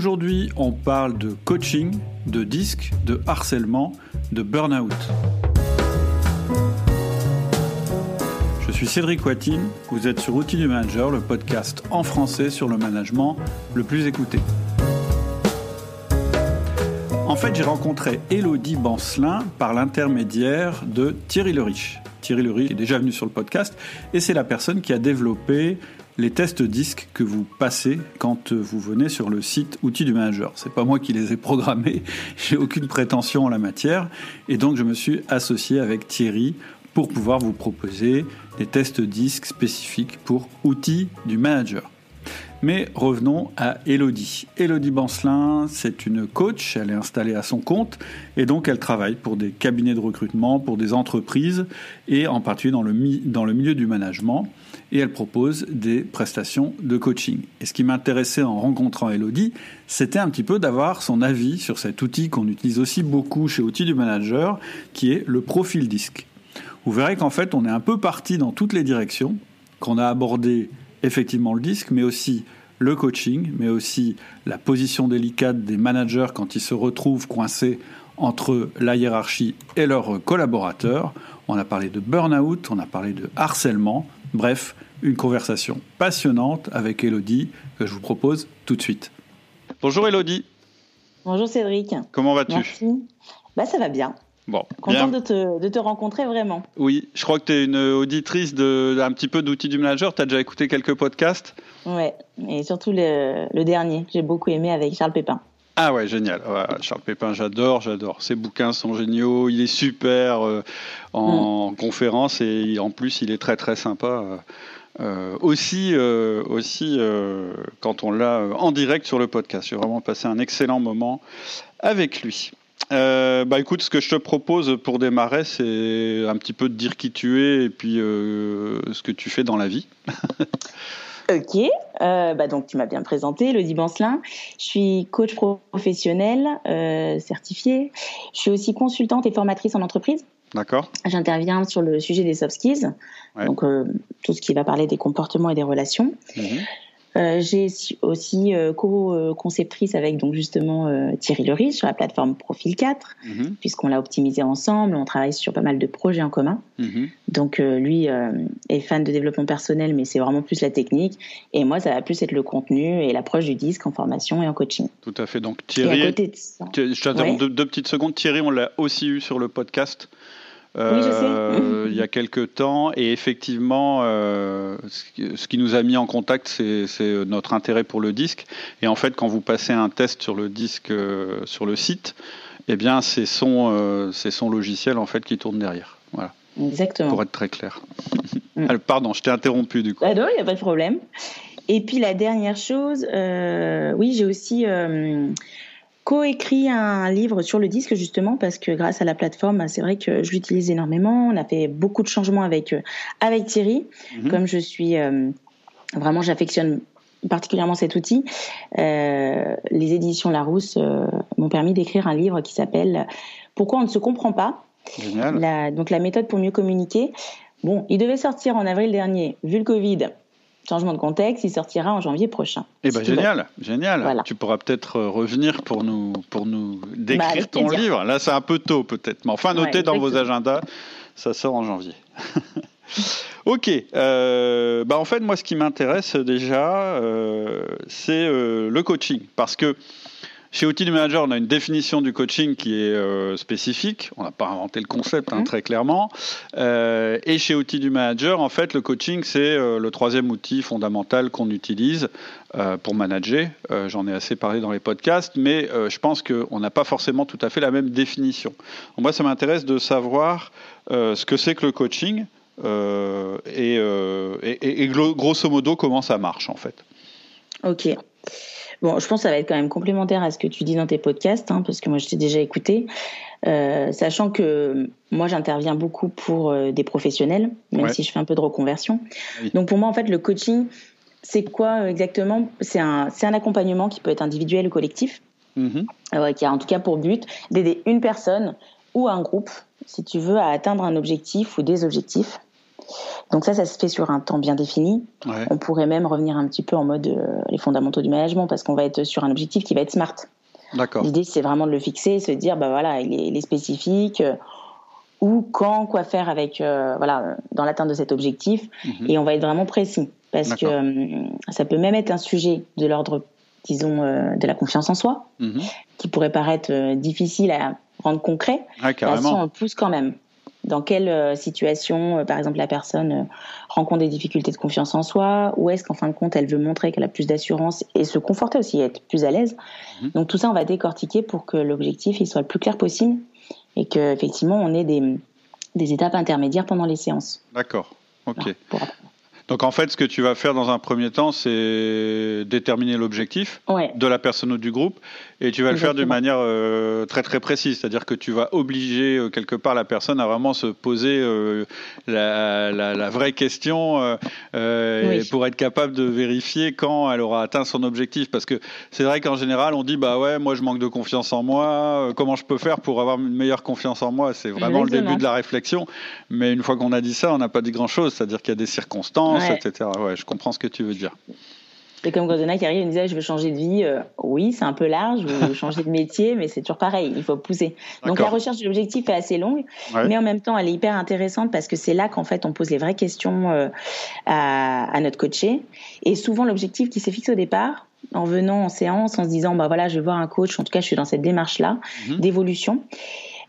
Aujourd'hui, on parle de coaching, de disque, de harcèlement, de burn-out. Je suis Cédric Watine, vous êtes sur Outils du Manager, le podcast en français sur le management le plus écouté. En fait, j'ai rencontré Elodie Bancelin par l'intermédiaire de Thierry Leriche. Thierry Leriche est déjà venu sur le podcast et c'est la personne qui a développé les tests disques que vous passez quand vous venez sur le site Outils du Manager. C'est pas moi qui les ai programmés, j'ai aucune prétention en la matière, et donc je me suis associé avec Thierry pour pouvoir vous proposer des tests disques spécifiques pour Outils du Manager. Mais revenons à Elodie. Elodie Bancelin, c'est une coach, elle est installée à son compte et donc elle travaille pour des cabinets de recrutement, pour des entreprises et en particulier dans le milieu du management et elle propose des prestations de coaching. Et ce qui m'intéressait en rencontrant Elodie, c'était un petit peu d'avoir son avis sur cet outil qu'on utilise aussi beaucoup chez Outils du Manager, qui est le profil disque. Vous verrez qu'en fait, on est un peu parti dans toutes les directions, qu'on a abordé effectivement le disque, mais aussi le coaching, mais aussi la position délicate des managers quand ils se retrouvent coincés entre la hiérarchie et leurs collaborateurs. On a parlé de burn-out, on a parlé de harcèlement. Bref, une conversation passionnante avec Elodie que je vous propose tout de suite. Bonjour Elodie. Bonjour Cédric. Comment vas-tu? Merci. Bah, ça va bien. Bon, Contente de te, de te, rencontrer vraiment. Oui, je crois que tu es une auditrice de, un petit peu d'outils du manager. Tu as déjà écouté quelques podcasts? Ouais, et surtout le, le dernier, j'ai beaucoup aimé avec Charles Pépin. Ah ouais, génial. Charles Pépin, j'adore, j'adore. Ses bouquins sont géniaux. Il est super euh, en mm. conférence et en plus, il est très très sympa. Euh, euh aussi, euh, aussi quand on l'a en direct sur le podcast. J'ai vraiment passé un excellent moment avec lui. Euh, bah écoute, ce que je te propose pour démarrer, c'est un petit peu de dire qui tu es et puis euh, ce que tu fais dans la vie. ok, euh, bah donc tu m'as bien présenté, Lodi Bancelin. Je suis coach professionnel certifié. Je suis aussi consultante et formatrice en entreprise. D'accord. J'interviens sur le sujet des soft skills, donc tout ce qui va parler des comportements et des relations. Mhm. Euh, j'ai aussi euh, co-conceptrice avec donc justement euh, Thierry Lery sur la plateforme Profil 4, mhm. puisqu'on l'a optimisé ensemble, on travaille sur pas mal de projets en commun. Mhm. Donc lui est fan de développement personnel, mais c'est vraiment plus la technique. Et moi, ça va plus être le contenu et l'approche du disque en formation et en coaching. Tout à fait. Donc Thierry, je t'interromps deux, petites secondes. Thierry, on l'a aussi eu sur le podcast. Euh, il y a quelques temps. Et effectivement, euh, ce qui nous a mis en contact, c'est notre intérêt pour le disque. Et en fait, quand vous passez un test sur le disque euh, sur le site, eh bien, c'est son, son logiciel en fait qui tourne derrière. Voilà. Exactement. Pour être très clair. Mm. Pardon, je t'ai interrompu du coup. Ah non, il n'y a pas de problème. Et puis la dernière chose, oui, j'ai aussi co-écrit un livre sur le disque justement parce que grâce à la plateforme, c'est vrai que je l'utilise énormément. On a fait beaucoup de changements avec euh, avec Thierry. Mhm. Comme je suis euh, vraiment, j'affectionne particulièrement cet outil. Euh, les éditions Larousse m'ont permis d'écrire un livre qui s'appelle Pourquoi on ne se comprend pas. Génial. donc la méthode pour mieux communiquer. Bon, il devait sortir en avril dernier. Vu le Covid, changement de contexte, il sortira en janvier prochain. Eh ben génial, génial. Tu pourras peut-être euh, revenir pour nous pour nous décrire bah, ton livre. Là, c'est un peu tôt peut-être, mais enfin notez dans vos agendas, ça sort en janvier. ok. Euh, bah en fait, moi, ce qui m'intéresse déjà, euh, c'est le coaching, parce que chez Outils du Manager, on a une définition du coaching qui est euh, spécifique. On n'a pas inventé le concept, hein, mhm. très clairement. Euh, et chez Outils du Manager, en fait, le coaching, c'est euh, le troisième outil fondamental qu'on utilise pour manager. J'en ai assez parlé dans les podcasts, mais je pense qu'on n'a pas forcément tout à fait la même définition. moi, ça m'intéresse de savoir ce que c'est que le coaching et, et, et, grosso modo comment ça marche, en fait. Ok. Bon, je pense que ça va être quand même complémentaire à ce que tu dis dans tes podcasts, hein, parce que moi je t'ai déjà écouté. Euh, sachant que moi j'interviens beaucoup pour euh, des professionnels, même si je fais un peu de reconversion. Donc pour moi en fait le coaching, c'est quoi exactement? C'est un, un accompagnement qui peut être individuel ou collectif, mm-hmm. qui a en tout cas pour but d'aider une personne ou un groupe, si tu veux, à atteindre un objectif ou des objectifs. Donc ça, ça se fait sur un temps bien défini. On pourrait même revenir un petit peu en mode euh, les fondamentaux du management parce qu'on va être sur un objectif qui va être smart. L'idée, c'est vraiment de le fixer, se dire, bah voilà, il est, spécifique, euh, où, quand, quoi faire avec, euh, voilà, dans l'atteinte de cet objectif, mhm. et on va être vraiment précis, parce que ça peut même être un sujet de l'ordre, disons, de la confiance en soi, mhm. qui pourrait paraître difficile à rendre concret. Ah, carrément. on pousse quand même dans quelle euh, situation, euh, par exemple, la personne euh, rencontre des difficultés de confiance en soi, ou est-ce qu'en fin de compte, elle veut montrer qu'elle a plus d'assurance et se conforter aussi, être plus à l'aise. Mhm. Donc tout ça, on va décortiquer pour que l'objectif il soit le plus clair possible et qu'effectivement, on ait des, des étapes intermédiaires pendant les séances. D'accord, ok. Donc en fait, ce que tu vas faire dans un premier temps, c'est déterminer l'objectif de la personne ou du groupe, et tu vas le faire d'une manière euh, très très précise, c'est-à-dire que tu vas obliger euh, quelque part la personne à vraiment se poser euh, la, vraie question pour être capable de vérifier quand elle aura atteint son objectif. Parce que c'est vrai qu'en général, on dit bah ouais, moi je manque de confiance en moi, comment je peux faire pour avoir une meilleure confiance en moi? C'est vraiment le début de la réflexion. Mais une fois qu'on a dit ça, on n'a pas dit grand-chose, c'est-à-dire qu'il y a des circonstances etc. Ouais, je comprends ce que tu veux dire. C'est comme quand il y en a qui arrive et disait je veux changer de vie. Euh, oui, c'est un peu large, je veux changer de métier, mais c'est toujours pareil, il faut pousser. Donc la recherche de l'objectif est assez longue, mais en même temps elle est hyper intéressante parce que c'est là qu'en fait on pose les vraies questions euh, à, notre coaché. Et souvent l'objectif qui s'est fixé au départ, en venant en séance, en se disant bah voilà je vais voir un coach, en tout cas je suis dans cette démarche là mhm. d'évolution.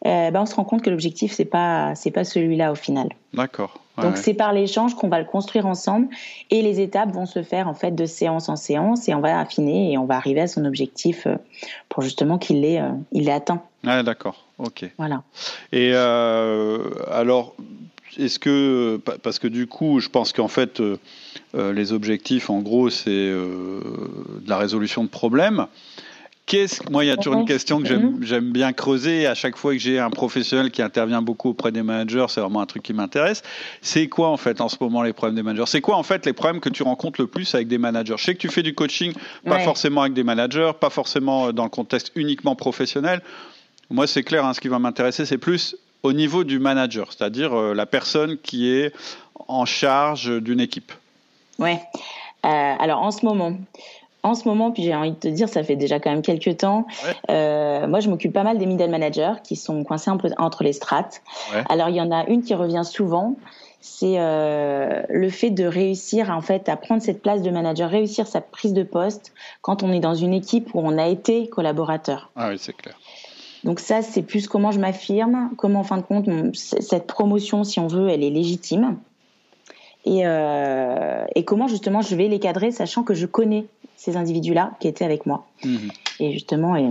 Bah, on se rend compte que l'objectif c'est pas c'est pas celui-là au final. D'accord. Donc c'est par l'échange qu'on va le construire ensemble et les étapes vont se faire en fait de séance en séance et on va affiner et on va arriver à son objectif euh, pour justement qu'il l'ait euh, il l'ait atteint. Ah d'accord, ok. Voilà. Et alors est-ce que parce que du coup je pense qu'en fait les objectifs en gros c'est de la résolution de problèmes moi, il y a toujours une question que j'aime mhm. bien creuser à chaque fois que j'ai un professionnel qui intervient beaucoup auprès des managers, c'est vraiment un truc qui m'intéresse. C'est quoi en fait en ce moment les problèmes des managers? C'est quoi en fait les problèmes que tu rencontres le plus avec des managers? Je sais que tu fais du coaching, pas forcément avec des managers, pas forcément euh, dans le contexte uniquement professionnel. Moi, c'est clair, hein, ce qui va m'intéresser, c'est plus au niveau du manager, c'est-à-dire euh, la personne qui est en charge d'une équipe. Ouais. Euh, alors en ce moment, en ce moment, puis j'ai envie de te dire, ça fait déjà quand même quelques temps. Euh, moi, je m'occupe pas mal des middle managers qui sont coincés entre les strates. Alors, il y en a une qui revient souvent. C'est euh, le fait de réussir en fait à prendre cette place de manager, réussir sa prise de poste quand on est dans une équipe où on a été collaborateur. Ah oui, c'est clair. Donc ça, c'est plus comment je m'affirme, comment en fin de compte cette promotion, si on veut, elle est légitime. Et, euh, et comment justement je vais les cadrer, sachant que je connais ces individus-là qui étaient avec moi. Mhm. Et justement, et,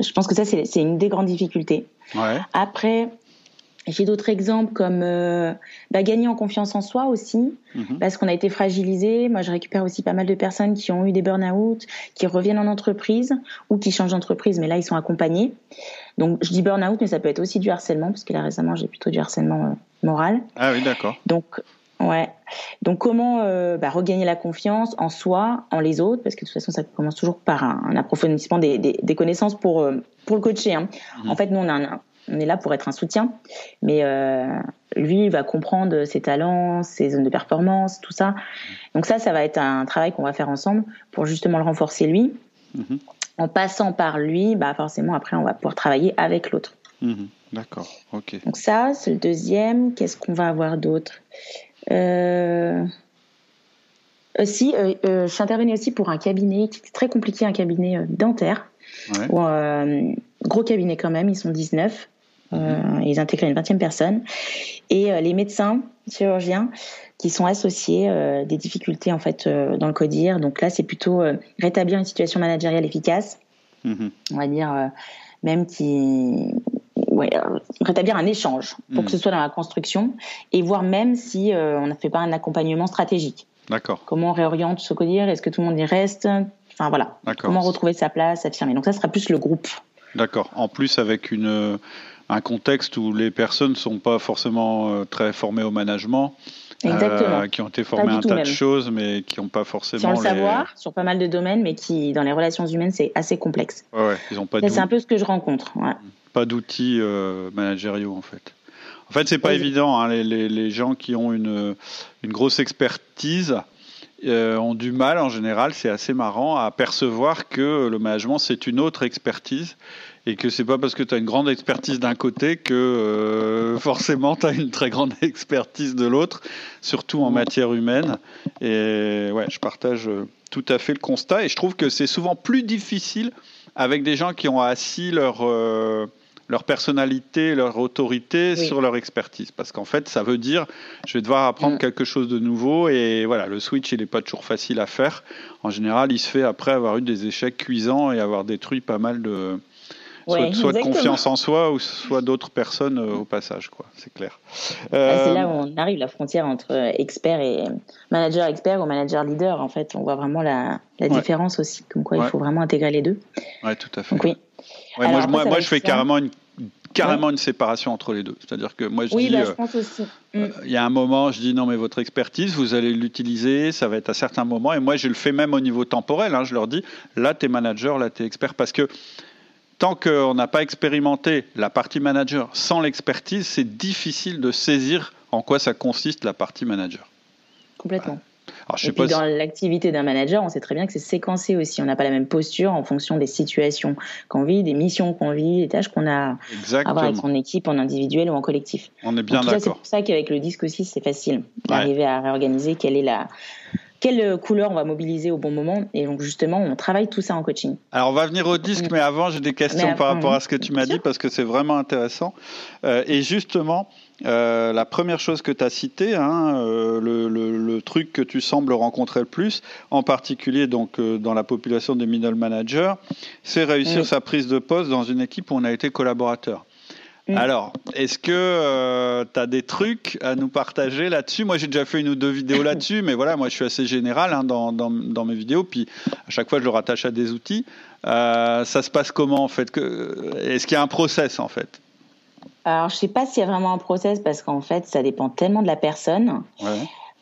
je pense que ça, c'est une des grandes difficultés. Après, j'ai d'autres exemples comme euh, bah, gagner en confiance en soi aussi, mhm. parce qu'on a été fragilisé. Moi, je récupère aussi pas mal de personnes qui ont eu des burn-out, qui reviennent en entreprise ou qui changent d'entreprise, mais là, ils sont accompagnés. Donc, je dis burn-out, mais ça peut être aussi du harcèlement, parce que là, récemment, j'ai plutôt du harcèlement euh, moral. Ah oui, d'accord. Donc, Ouais. Donc comment euh, bah, regagner la confiance en soi, en les autres, parce que de toute façon ça commence toujours par un, approfondissement des, des, connaissances pour euh, pour le coacher. Hein. Mhm. En fait, nous on, on, est là pour être un soutien, mais euh, lui il va comprendre ses talents, ses zones de performance, tout ça. Donc ça, ça va être un travail qu'on va faire ensemble pour justement le renforcer lui. Mhm. En passant par lui, bah forcément après on va pouvoir travailler avec l'autre. D'accord, ok. Donc ça, c'est le deuxième. Qu'est-ce qu'on va avoir d'autre? Aussi, euh, euh, je suis intervenue aussi pour un cabinet qui très compliqué, un cabinet dentaire. gros cabinet quand même, ils sont 19. Mhm. ils intègrent une 20e personne. Et les médecins, chirurgiens, qui sont associés des difficultés en fait dans le CODIR. Donc là, c'est plutôt rétablir une situation managériale efficace. Mhm. On va dire même qui ouais, euh, rétablir un échange pour que hmm. ce soit dans la construction et voir même si euh, on ne fait pas un accompagnement stratégique. D'accord. Comment on réoriente ce codir? Est-ce que tout le monde y reste? Enfin voilà. Comment retrouver sa place, s'affirmer. Donc ça sera plus le groupe. D'accord. En plus avec une un contexte où les personnes ne sont pas forcément euh, très formées au management. Euh, qui ont été formées à un tas de choses, mais qui n'ont pas forcément. Ont le savoir sur pas mal de domaines, mais qui, dans les relations humaines, c'est assez complexe. Ouais, ils ont pas. C'est un peu ce que je rencontre. Pas d'outils euh, managériaux, en fait. En fait, c'est pas évident. Hein, les, les, les, gens qui ont une, une grosse expertise euh, ont du mal, en général, c'est assez marrant, à percevoir que le management, c'est une autre expertise et que c'est pas parce que tu as une grande expertise d'un côté que euh, forcément tu as une très grande expertise de l'autre, surtout en matière humaine. Et ouais, je partage tout à fait le constat et je trouve que c'est souvent plus difficile avec des gens qui ont assis leur euh, leur personnalité, leur autorité sur leur expertise. Parce qu'en fait, ça veut dire, je vais devoir apprendre mm. quelque chose de nouveau. Et voilà, le switch, il n'est pas toujours facile à faire. En général, il se fait après avoir eu des échecs cuisants et avoir détruit pas mal de, soit, de confiance en soi ou soit d'autres personnes euh, au passage, quoi. C'est clair. Euh, c'est là où on arrive la frontière entre euh, expert et manager expert ou manager leader. En fait, on voit vraiment la, la différence aussi, comme quoi il faut vraiment intégrer les deux. Ouais, tout à fait. oui. Moi, moi, moi je fais carrément une carrément une séparation entre les deux. C'est-à-dire que moi, je oui, dis, bah, je pense aussi. Mm. il y a un moment, je dis non, mais votre expertise, vous allez l'utiliser, ça va être à certains moments. Et moi, je le fais même au niveau temporel. Hein, je leur dis, là, tu es manager, là, tu es expert. Parce que tant qu'on n'a pas expérimenté la partie manager sans l'expertise, c'est difficile de saisir en quoi ça consiste la partie manager. Complètement. Alors, je et puis dans l'activité d'un manager, on sait très bien que c'est séquencé aussi. On n'a pas la même posture en fonction des situations qu'on vit, des missions qu'on vit, des tâches qu'on a à avoir avec son équipe en individuel ou en collectif. On est bien d'accord. C'est pour ça qu'avec le disque aussi, c'est facile d'arriver à réorganiser quelle est la, quelle couleur on va mobiliser au bon moment. Et donc, justement, on travaille tout ça en coaching. Alors, on va venir au disque, mais avant, j'ai des questions par rapport à ce que tu m'as dit parce que c'est vraiment intéressant. Euh, et justement, euh, la première chose que tu as citée, hein, euh, le, truc que tu sembles rencontrer le plus, en particulier donc dans la population des middle managers, c'est réussir sa prise de poste dans une équipe où on a été collaborateur. Mm. Alors, est-ce que euh, tu as des trucs à nous partager là-dessus? Moi, j'ai déjà fait une ou deux vidéos là-dessus, mais voilà, moi, je suis assez général hein, dans, dans, mes vidéos, puis à chaque fois, je le rattache à des outils. Euh, ça se passe comment, en fait? Est-ce qu'il y a un process, en fait? Alors, je sais pas s'il y a vraiment un process, parce qu'en fait, ça dépend tellement de la personne.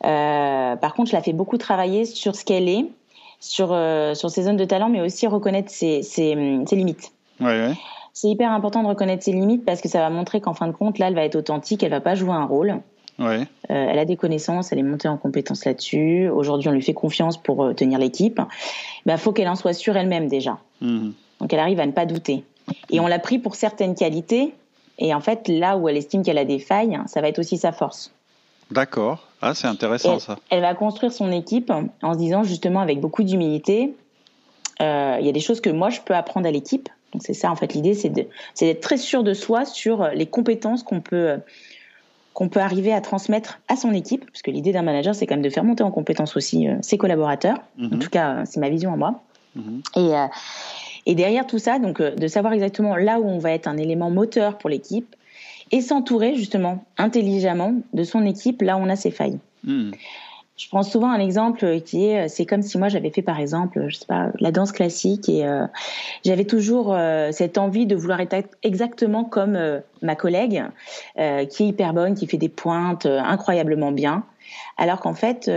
Euh, par contre, je la fais beaucoup travailler sur ce qu'elle est, sur, sur ses zones de talent, mais aussi reconnaître ses, ses, ses limites. Ouais, ouais c'est hyper important de reconnaître ses limites parce que ça va montrer qu'en fin de compte, là, elle va être authentique, elle va pas jouer un rôle. Ouais. Euh, elle a des connaissances, elle est montée en compétence là-dessus. Aujourd'hui, on lui fait confiance pour euh, tenir l'équipe. Il bah, faut qu'elle en soit sûre elle-même déjà. Mhm. Donc, elle arrive à ne pas douter. Et on l'a pris pour certaines qualités. Et en fait, là où elle estime qu'elle a des failles, ça va être aussi sa force. D'accord. Ah, c'est intéressant ça. Elle va construire son équipe en se disant justement avec beaucoup d'humilité, euh, il y a des choses que moi je peux apprendre à l'équipe donc c'est ça en fait l'idée, c'est d'être très sûr de soi sur les compétences qu'on peut qu'on peut arriver à transmettre à son équipe, parce que l'idée d'un manager, c'est quand même de faire monter en compétence aussi euh, ses collaborateurs. En mhm. tout cas, c'est ma vision à moi. Mhm. Et, euh, et derrière tout ça, donc euh, de savoir exactement là où on va être un élément moteur pour l'équipe et s'entourer justement intelligemment de son équipe là où on a ses failles. Mhm. Je prends souvent un exemple qui est, c'est comme si moi j'avais fait par exemple, je sais pas, la danse classique et euh, j'avais toujours euh, cette envie de vouloir être exactement comme euh, ma collègue, qui est hyper bonne, qui fait des pointes incroyablement bien. Alors qu'en fait,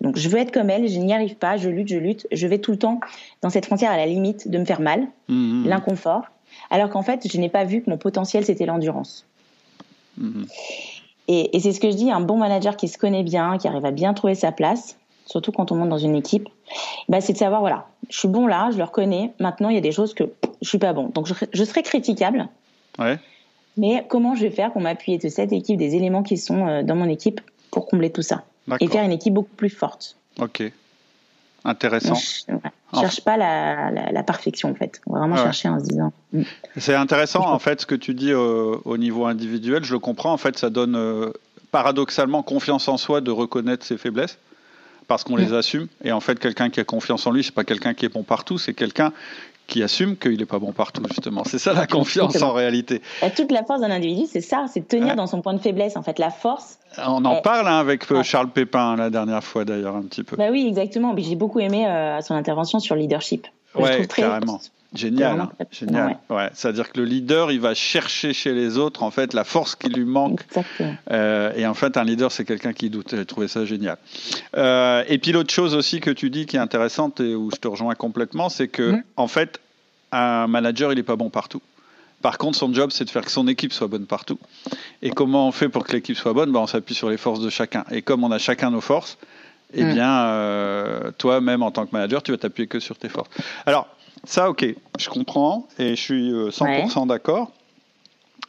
donc je veux être comme elle, je n'y arrive pas, je lutte, je lutte, je vais tout le temps dans cette frontière à la limite de me faire mal, mmh, mmh. l'inconfort. Alors qu'en fait, je n'ai pas vu que mon potentiel c'était l'endurance. Mmh. Et, c'est ce que je dis, un bon manager qui se connaît bien, qui arrive à bien trouver sa place, surtout quand on monte dans une équipe, bah c'est de savoir, voilà, je suis bon là, je le reconnais, maintenant il y a des choses que je suis pas bon. Donc je, serai critiquable. Ouais. Mais comment je vais faire pour m'appuyer de cette équipe, des éléments qui sont euh, dans mon équipe pour combler tout ça et faire une équipe beaucoup plus forte. Ok. Intéressant. Je ne cherche pas la, la, perfection en fait. On va vraiment chercher en se disant. Hmm. C'est intéressant en fait ce que tu dis au, au, niveau individuel. Je le comprends. En fait, ça donne euh, paradoxalement confiance en soi de reconnaître ses faiblesses. parce qu'on les assume. Et en fait, quelqu'un qui a confiance en lui, c'est pas quelqu'un qui est bon partout, c'est quelqu'un qui assume qu'il n'est pas bon partout, justement. C'est ça la confiance en réalité. toute la force d'un individu, c'est ça, c'est de tenir dans son point de faiblesse. En fait, la force. On en parle hein, avec euh, Charles Pépin la dernière fois, d'ailleurs, un petit peu. Bah oui, exactement. J'ai beaucoup aimé euh, son intervention sur le leadership. Oui, carrément. Génial, hein. génial. Ouais. C'est-à-dire que le leader, il va chercher chez les autres en fait la force qui lui manque. Euh, et en fait, un leader, c'est quelqu'un qui doute. J'ai trouvé ça génial. Euh, et puis l'autre chose aussi que tu dis qui est intéressante et où je te rejoins complètement, c'est que mm. en fait, un manager, il n'est pas bon partout. Par contre, son job, c'est de faire que son équipe soit bonne partout. Et comment on fait pour que l'équipe soit bonne? Ben, On s'appuie sur les forces de chacun. Et comme on a chacun nos forces, eh mm. bien, euh, toi, même en tant que manager, tu vas t'appuyer que sur tes forces. Alors, ça, ok, je comprends et je suis 100% euh, d'accord.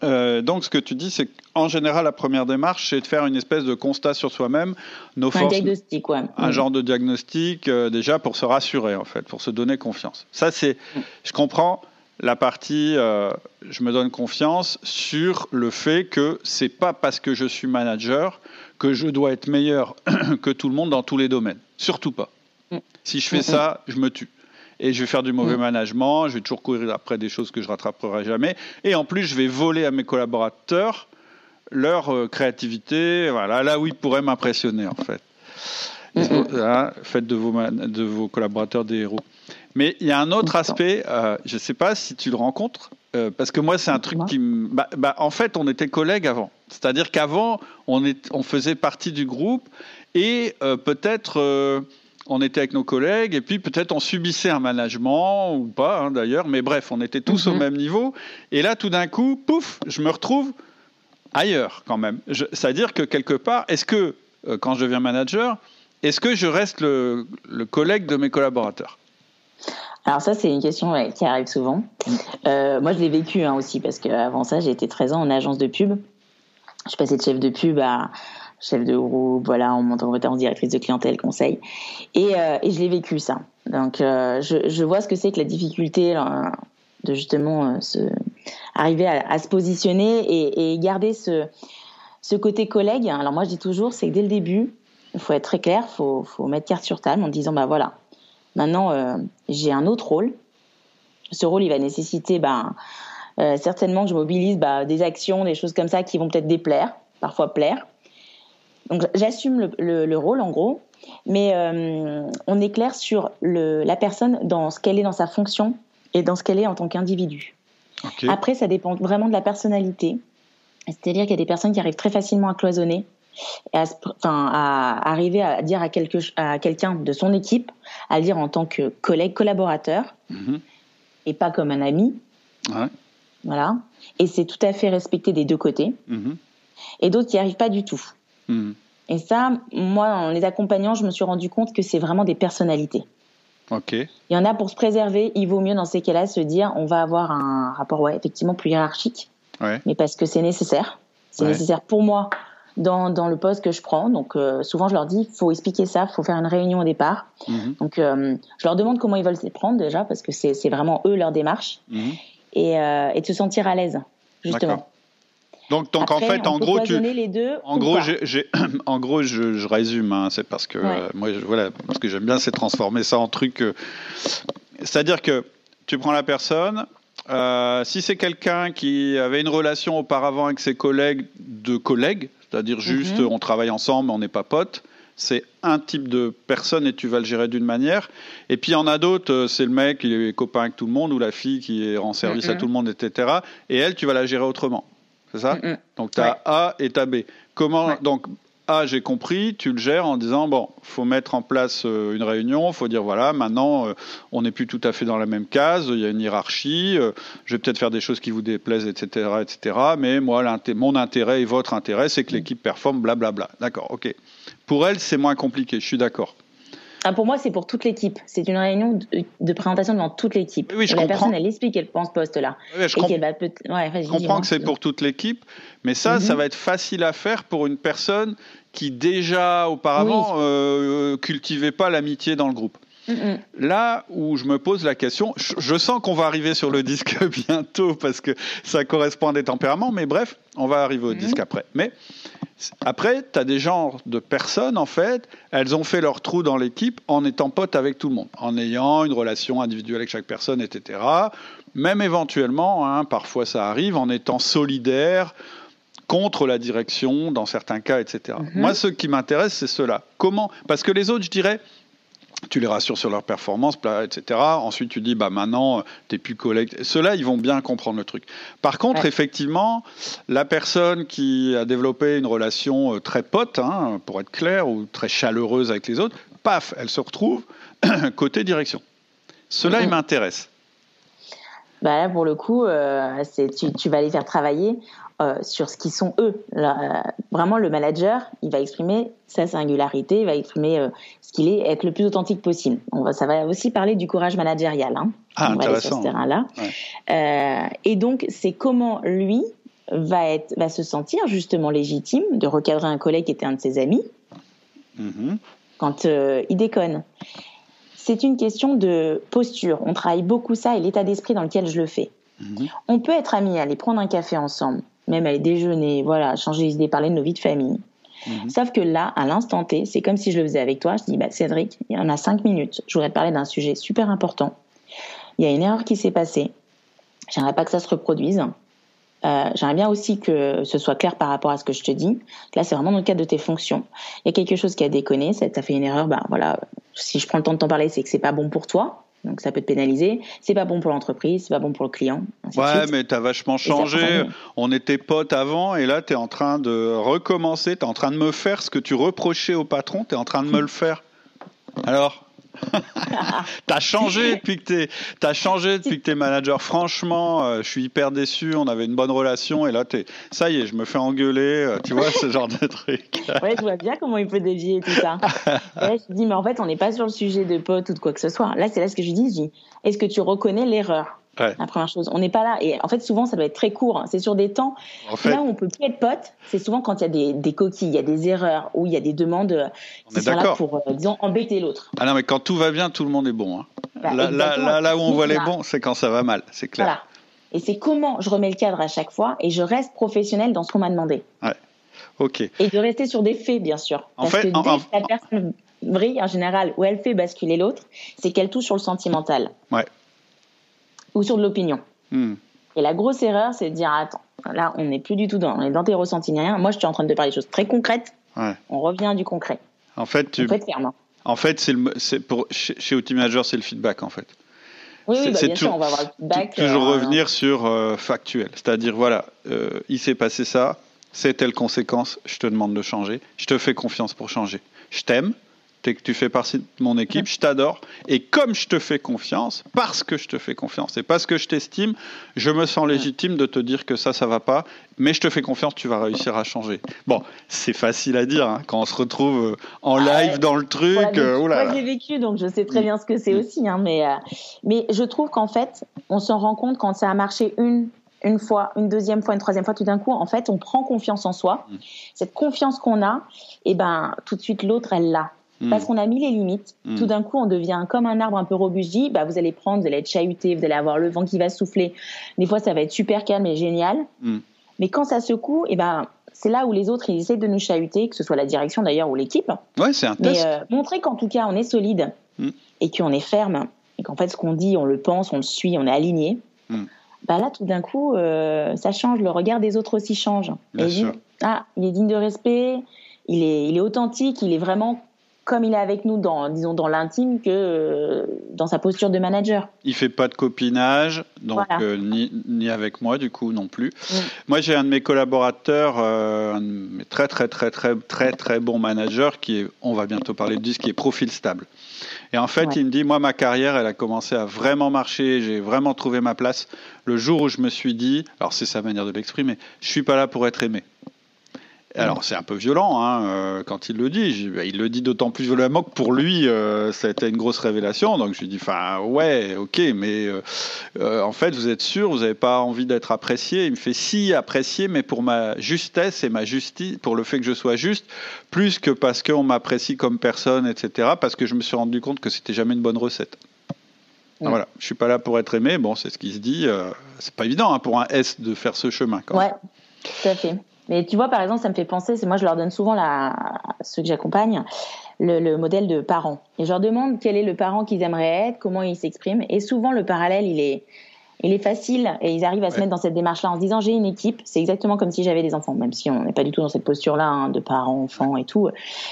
Euh, donc, ce que tu dis, c'est qu'en général, la première démarche, c'est de faire une espèce de constat sur soi-même, nos forces. Un diagnostic, ouais. Un genre de diagnostic, euh, déjà, pour se rassurer, en fait, pour se donner confiance. Ça, c'est. Mm. Je comprends la partie je me donne confiance sur le fait que c'est pas parce que je suis manager que je dois être meilleur que tout le monde dans tous les domaines. Surtout pas. Mm. Si je fais ça, je me tue et je vais faire du mauvais mm. management, je vais toujours courir après des choses que je rattraperai jamais, et en plus je vais voler à mes collaborateurs leur euh, créativité, voilà, là où ils pourraient m'impressionner en fait. Hein, faites de vos, de vos collaborateurs des héros. Mais il y a un autre aspect, euh, je ne sais pas si tu le rencontres, euh, parce que moi, c'est un truc qui me. Bah, bah, en fait, on était collègues avant. C'est-à-dire qu'avant, on, on faisait partie du groupe et peut-être on était avec nos collègues et puis peut-être on subissait un management ou pas hein, d'ailleurs, mais bref, on était tous au mhm. même niveau. Et là, tout d'un coup, pouf, je me retrouve ailleurs quand même. C'est-à-dire que quelque part, est-ce que euh, quand je deviens manager, est-ce que je reste le, collègue de mes collaborateurs? Alors ça, c'est une question qui arrive souvent. Mm. Euh, moi, je l'ai vécu hein, aussi parce qu'avant ça, j'ai été 13 ans en agence de pub. Je suis passée de chef de pub à, chef de groupe, voilà, en montant en directrice de clientèle, conseil. Et, euh, et je l'ai vécu ça. Donc euh, je, vois ce que c'est que la difficulté de justement euh, se, arriver à, se positionner et, garder ce, côté collègue. Alors moi je dis toujours, c'est que dès le début, il faut être très clair, il faut, mettre carte sur table en disant, bah voilà, maintenant euh, j'ai un autre rôle. Ce rôle, il va nécessiter bah, euh, certainement que je mobilise bah, des actions, des choses comme ça qui vont peut-être déplaire, parfois plaire. Donc j'assume le, rôle en gros, mais euh, on est clair sur le, la personne dans ce qu'elle est dans sa fonction et dans ce qu'elle est en tant qu'individu. Après, ça dépend vraiment de la personnalité. C'est-à-dire qu'il y a des personnes qui arrivent très facilement à cloisonner, et à, enfin, à arriver à dire à, quelque, à quelqu'un de son équipe, à le dire en tant que collègue, collaborateur, mhm. et pas comme un ami. Ouais. Voilà. Et c'est tout à fait respecté des deux côtés. Mhm. Et d'autres qui n'y arrivent pas du tout. Et ça, moi, en les accompagnant, je me suis rendu compte que c'est vraiment des personnalités. Ok. Il y en a pour se préserver, il vaut mieux dans ces cas-là se dire on va avoir un rapport, ouais, effectivement, plus hiérarchique. Mais parce que c'est nécessaire. C'est nécessaire pour moi dans, dans, le poste que je prends. Donc, euh, souvent, je leur dis il faut expliquer ça, il faut faire une réunion au départ. Mhm. Donc, euh, je leur demande comment ils veulent s'y prendre déjà, parce que c'est vraiment eux leur démarche. Mhm. Et, euh, et de se sentir à l'aise, justement. Donc, donc en fait, en gros, tu, en gros, j'ai, en gros, je, je résume. Hein, c'est parce que euh, moi, je, voilà, parce que j'aime bien, c'est transformer ça en truc. Euh, c'est-à-dire que tu prends la personne. Euh, si c'est quelqu'un qui avait une relation auparavant avec ses collègues de collègues, c'est-à-dire juste mhm. on travaille ensemble, on n'est pas potes, c'est un type de personne et tu vas le gérer d'une manière. Et puis il y en a d'autres, euh, c'est le mec qui est copain avec tout le monde ou la fille qui est en service à tout le monde, etc. Et elle, tu vas la gérer autrement c'est ça mm, mm. Donc tu as A et tu as B. Comment donc A, j'ai compris, tu le gères en disant bon, faut mettre en place euh, une réunion, faut dire voilà, maintenant euh, on n'est plus tout à fait dans la même case, il y a une hiérarchie, euh, je vais peut-être faire des choses qui vous déplaisent, etc., etc. Mais moi, mon intérêt et votre intérêt, c'est que l'équipe performe, blablabla. D'accord, ok. Pour elle, c'est moins compliqué, je suis d'accord. Ah, pour moi, c'est pour toute l'équipe. C'est une réunion de, présentation devant toute l'équipe. Oui, je la personne, elle explique qu'elle pense poste-là. je, je comprends que c'est pour toute l'équipe, mais ça, ça mhm. va être facile à faire pour une personne qui déjà auparavant ne euh, cultivait pas l'amitié dans le groupe. Là où je me pose la question, je, sens qu'on va arriver sur le disque bientôt parce que ça correspond à des tempéraments, mais bref, on va arriver au mhm. disque après. Mais Après, tu as des genres de personnes, en fait, elles ont fait leur trou dans l'équipe en étant potes avec tout le monde, en ayant une relation individuelle avec chaque personne, etc. Même éventuellement, hein, parfois ça arrive, en étant solidaire contre la direction dans certains cas, etc. Mhm. Moi, ce qui m'intéresse, c'est cela. Comment Parce que les autres, je dirais, tu les rassures sur leur performance, etc. Ensuite, tu dis, bah maintenant, tu n'es plus collègue. Ceux-là, ils vont bien comprendre le truc. Par contre, effectivement, la personne qui a développé une relation euh, très pote, hein, pour être clair, ou très chaleureuse avec les autres, paf, elle se retrouve côté direction. Cela, il m'intéresse. Bah là, pour le coup, euh, tu, tu, vas les faire travailler euh, sur ce qu'ils sont eux. Euh, vraiment, le manager, il va exprimer sa singularité, il va exprimer euh, ce qu'il est, être le plus authentique possible. On va, ça va aussi parler du courage managérial. Hein. Ah, on sur ce terrain-là. et donc, c'est comment lui va, être, va se sentir justement légitime de recadrer un collègue qui était un de ses amis mm-hmm. quand il déconne. C'est une question de posture. On travaille beaucoup ça et l'état d'esprit dans lequel je le fais. Mm-hmm. On peut être amis, aller prendre un café ensemble, même aller déjeuner, voilà, changer les idées, parler de nos vies de famille. Mhm. Sauf que là, à l'instant T, c'est comme si je le faisais avec toi. Je dis, bah, Cédric, il y en a cinq minutes. Je voudrais te parler d'un sujet super important. Il y a une erreur qui s'est passée. J'aimerais pas que ça se reproduise. Euh, J'aimerais bien aussi que ce soit clair par rapport à ce que je te dis. Là, c'est vraiment dans le cadre de tes fonctions. Il y a quelque chose qui a déconné, ça as fait une erreur. Bah voilà, si je prends le temps de t'en parler, c'est que c'est pas bon pour toi. Donc ça peut te pénaliser. C'est pas bon pour l'entreprise, c'est pas bon pour le client. Ouais, mais tu as vachement changé. On était potes avant et là tu es en train de recommencer, tu es en train de me faire ce que tu reprochais au patron, tu es en train de me le faire. Alors? t'as changé depuis que t'es, t'as changé depuis que t'es manager. Franchement, euh, je suis hyper déçu. On avait une bonne relation et là, t'es, ça y est, je me fais engueuler. Euh, tu vois ce genre de truc. ouais, je vois bien comment il peut dévier tout ça. là, je dis, mais en fait, on n'est pas sur le sujet de pote ou de quoi que ce soit. Là, c'est là ce que je dis. Je dis, est-ce que tu reconnais l'erreur? La première chose. On n'est pas là. Et en fait, souvent, ça doit être très court. Hein. C'est sur des temps. là où on peut plus être pote, c'est souvent quand il y a des, des, coquilles, il y a des erreurs, ou il y a des demandes euh, qui sont là pour, euh, disons, embêter l'autre. Ah non, mais quand tout va bien, tout le monde est bon. Hein. Bah, là, là, là, où on voit les bons, c'est quand ça va mal, c'est clair. Voilà. Et c'est comment je remets le cadre à chaque fois et je reste professionnel dans ce qu'on m'a demandé. Ouais. Ok. Et de rester sur des faits, bien sûr. En Parce fait, que dès la personne brille en général, où elle fait basculer l'autre, c'est qu'elle touche sur le sentimental. Ouais ou sur de l'opinion. Hmm. Et la grosse erreur, c'est de dire attends, là, on n'est plus du tout dans, on est dans tes ressentis rien. Moi, je suis en train de te parler de choses très concrètes. On revient du concret. En fait, tu. Hein. En fait, c'est le, pour chez, chez Manager, c'est le feedback en fait. Oui, oui bah, bien sûr, on va avoir le feedback. Toujours euh, revenir sur euh, factuel, c'est-à-dire voilà, euh, il s'est passé ça, c'est telle conséquence, je te demande de changer, je te fais confiance pour changer. Je t'aime, que tu fais partie de mon équipe, je t'adore. Et comme je te fais confiance, parce que je te fais confiance et parce que je t'estime, je me sens légitime de te dire que ça, ça va pas, mais je te fais confiance, tu vas réussir à changer. Bon, c'est facile à dire hein, quand on se retrouve euh, en live dans le truc. Euh, moi, j'ai vécu, donc je sais très bien ce que c'est mm. aussi. Hein, mais, euh, mais je trouve qu'en fait, on s'en rend compte quand ça a marché une une fois, une deuxième fois, une troisième fois, tout d'un coup, en fait, on prend confiance en soi. Mm. Cette confiance qu'on a, et eh ben, tout de suite, l'autre, elle l'a. Hmm. Parce qu'on a mis les limites. Hmm. Tout d'un coup, on devient comme un arbre un peu robuste. Bah, vous allez prendre, vous allez être chahuté, vous allez avoir le vent qui va souffler. Des fois, ça va être super calme et génial. Hmm. Mais quand ça secoue, et eh ben, c'est là où les autres ils essaient de nous chahuter, que ce soit la direction d'ailleurs ou l'équipe. Ouais, c'est un test. Mais euh, montrer qu'en tout cas, on est solide et qu'on est ferme et qu'en fait, ce qu'on dit, on le pense, on le suit, on est aligné. Bah là, tout d'un coup, euh, ça change. Le regard des autres aussi change. Bien sûr. ah, il est digne de respect. Il est, il est authentique. Il est vraiment comme il est avec nous dans, disons, dans l'intime que euh, dans sa posture de manager. Il fait pas de copinage, donc euh, ni, ni, avec moi du coup non plus. Mm. Moi j'ai un de mes collaborateurs, euh, un de mes très très très très très très bons managers qui est, on va bientôt parler de ce qui est profil stable. Et en fait, il me dit, moi, ma carrière, elle a commencé à vraiment marcher, j'ai vraiment trouvé ma place le jour où je me suis dit, alors c'est sa manière de l'exprimer, je suis pas là pour être aimé. Alors c'est un peu violent hein, euh, quand il le dit. Bah, il le dit d'autant plus violemment que pour lui, euh, ça a été une grosse révélation. Donc je lui dis, enfin ouais, ok, mais euh, en fait, vous êtes sûr, vous n'avez pas envie d'être apprécié Il me fait si apprécié, mais pour ma justesse et ma justice, pour le fait que je sois juste, plus que parce qu'on m'apprécie comme personne, etc. Parce que je me suis rendu compte que c'était jamais une bonne recette. Voilà, je suis pas là pour être aimé. Bon, c'est ce qui se dit. c'est pas évident hein, pour un S de faire ce chemin. Quand ouais, tout à fait. Mais tu vois, par exemple, ça me fait penser, c'est moi je leur donne souvent la, ceux que j'accompagne, le, le, modèle de parent. Et je leur demande quel est le parent qu'ils aimeraient être, comment ils s'expriment. Et souvent, le parallèle, il est, il est facile et ils arrivent à se mettre dans cette démarche-là en se disant j'ai une équipe, c'est exactement comme si j'avais des enfants, même si on n'est pas du tout dans cette posture-là hein, de parents, enfants et tout.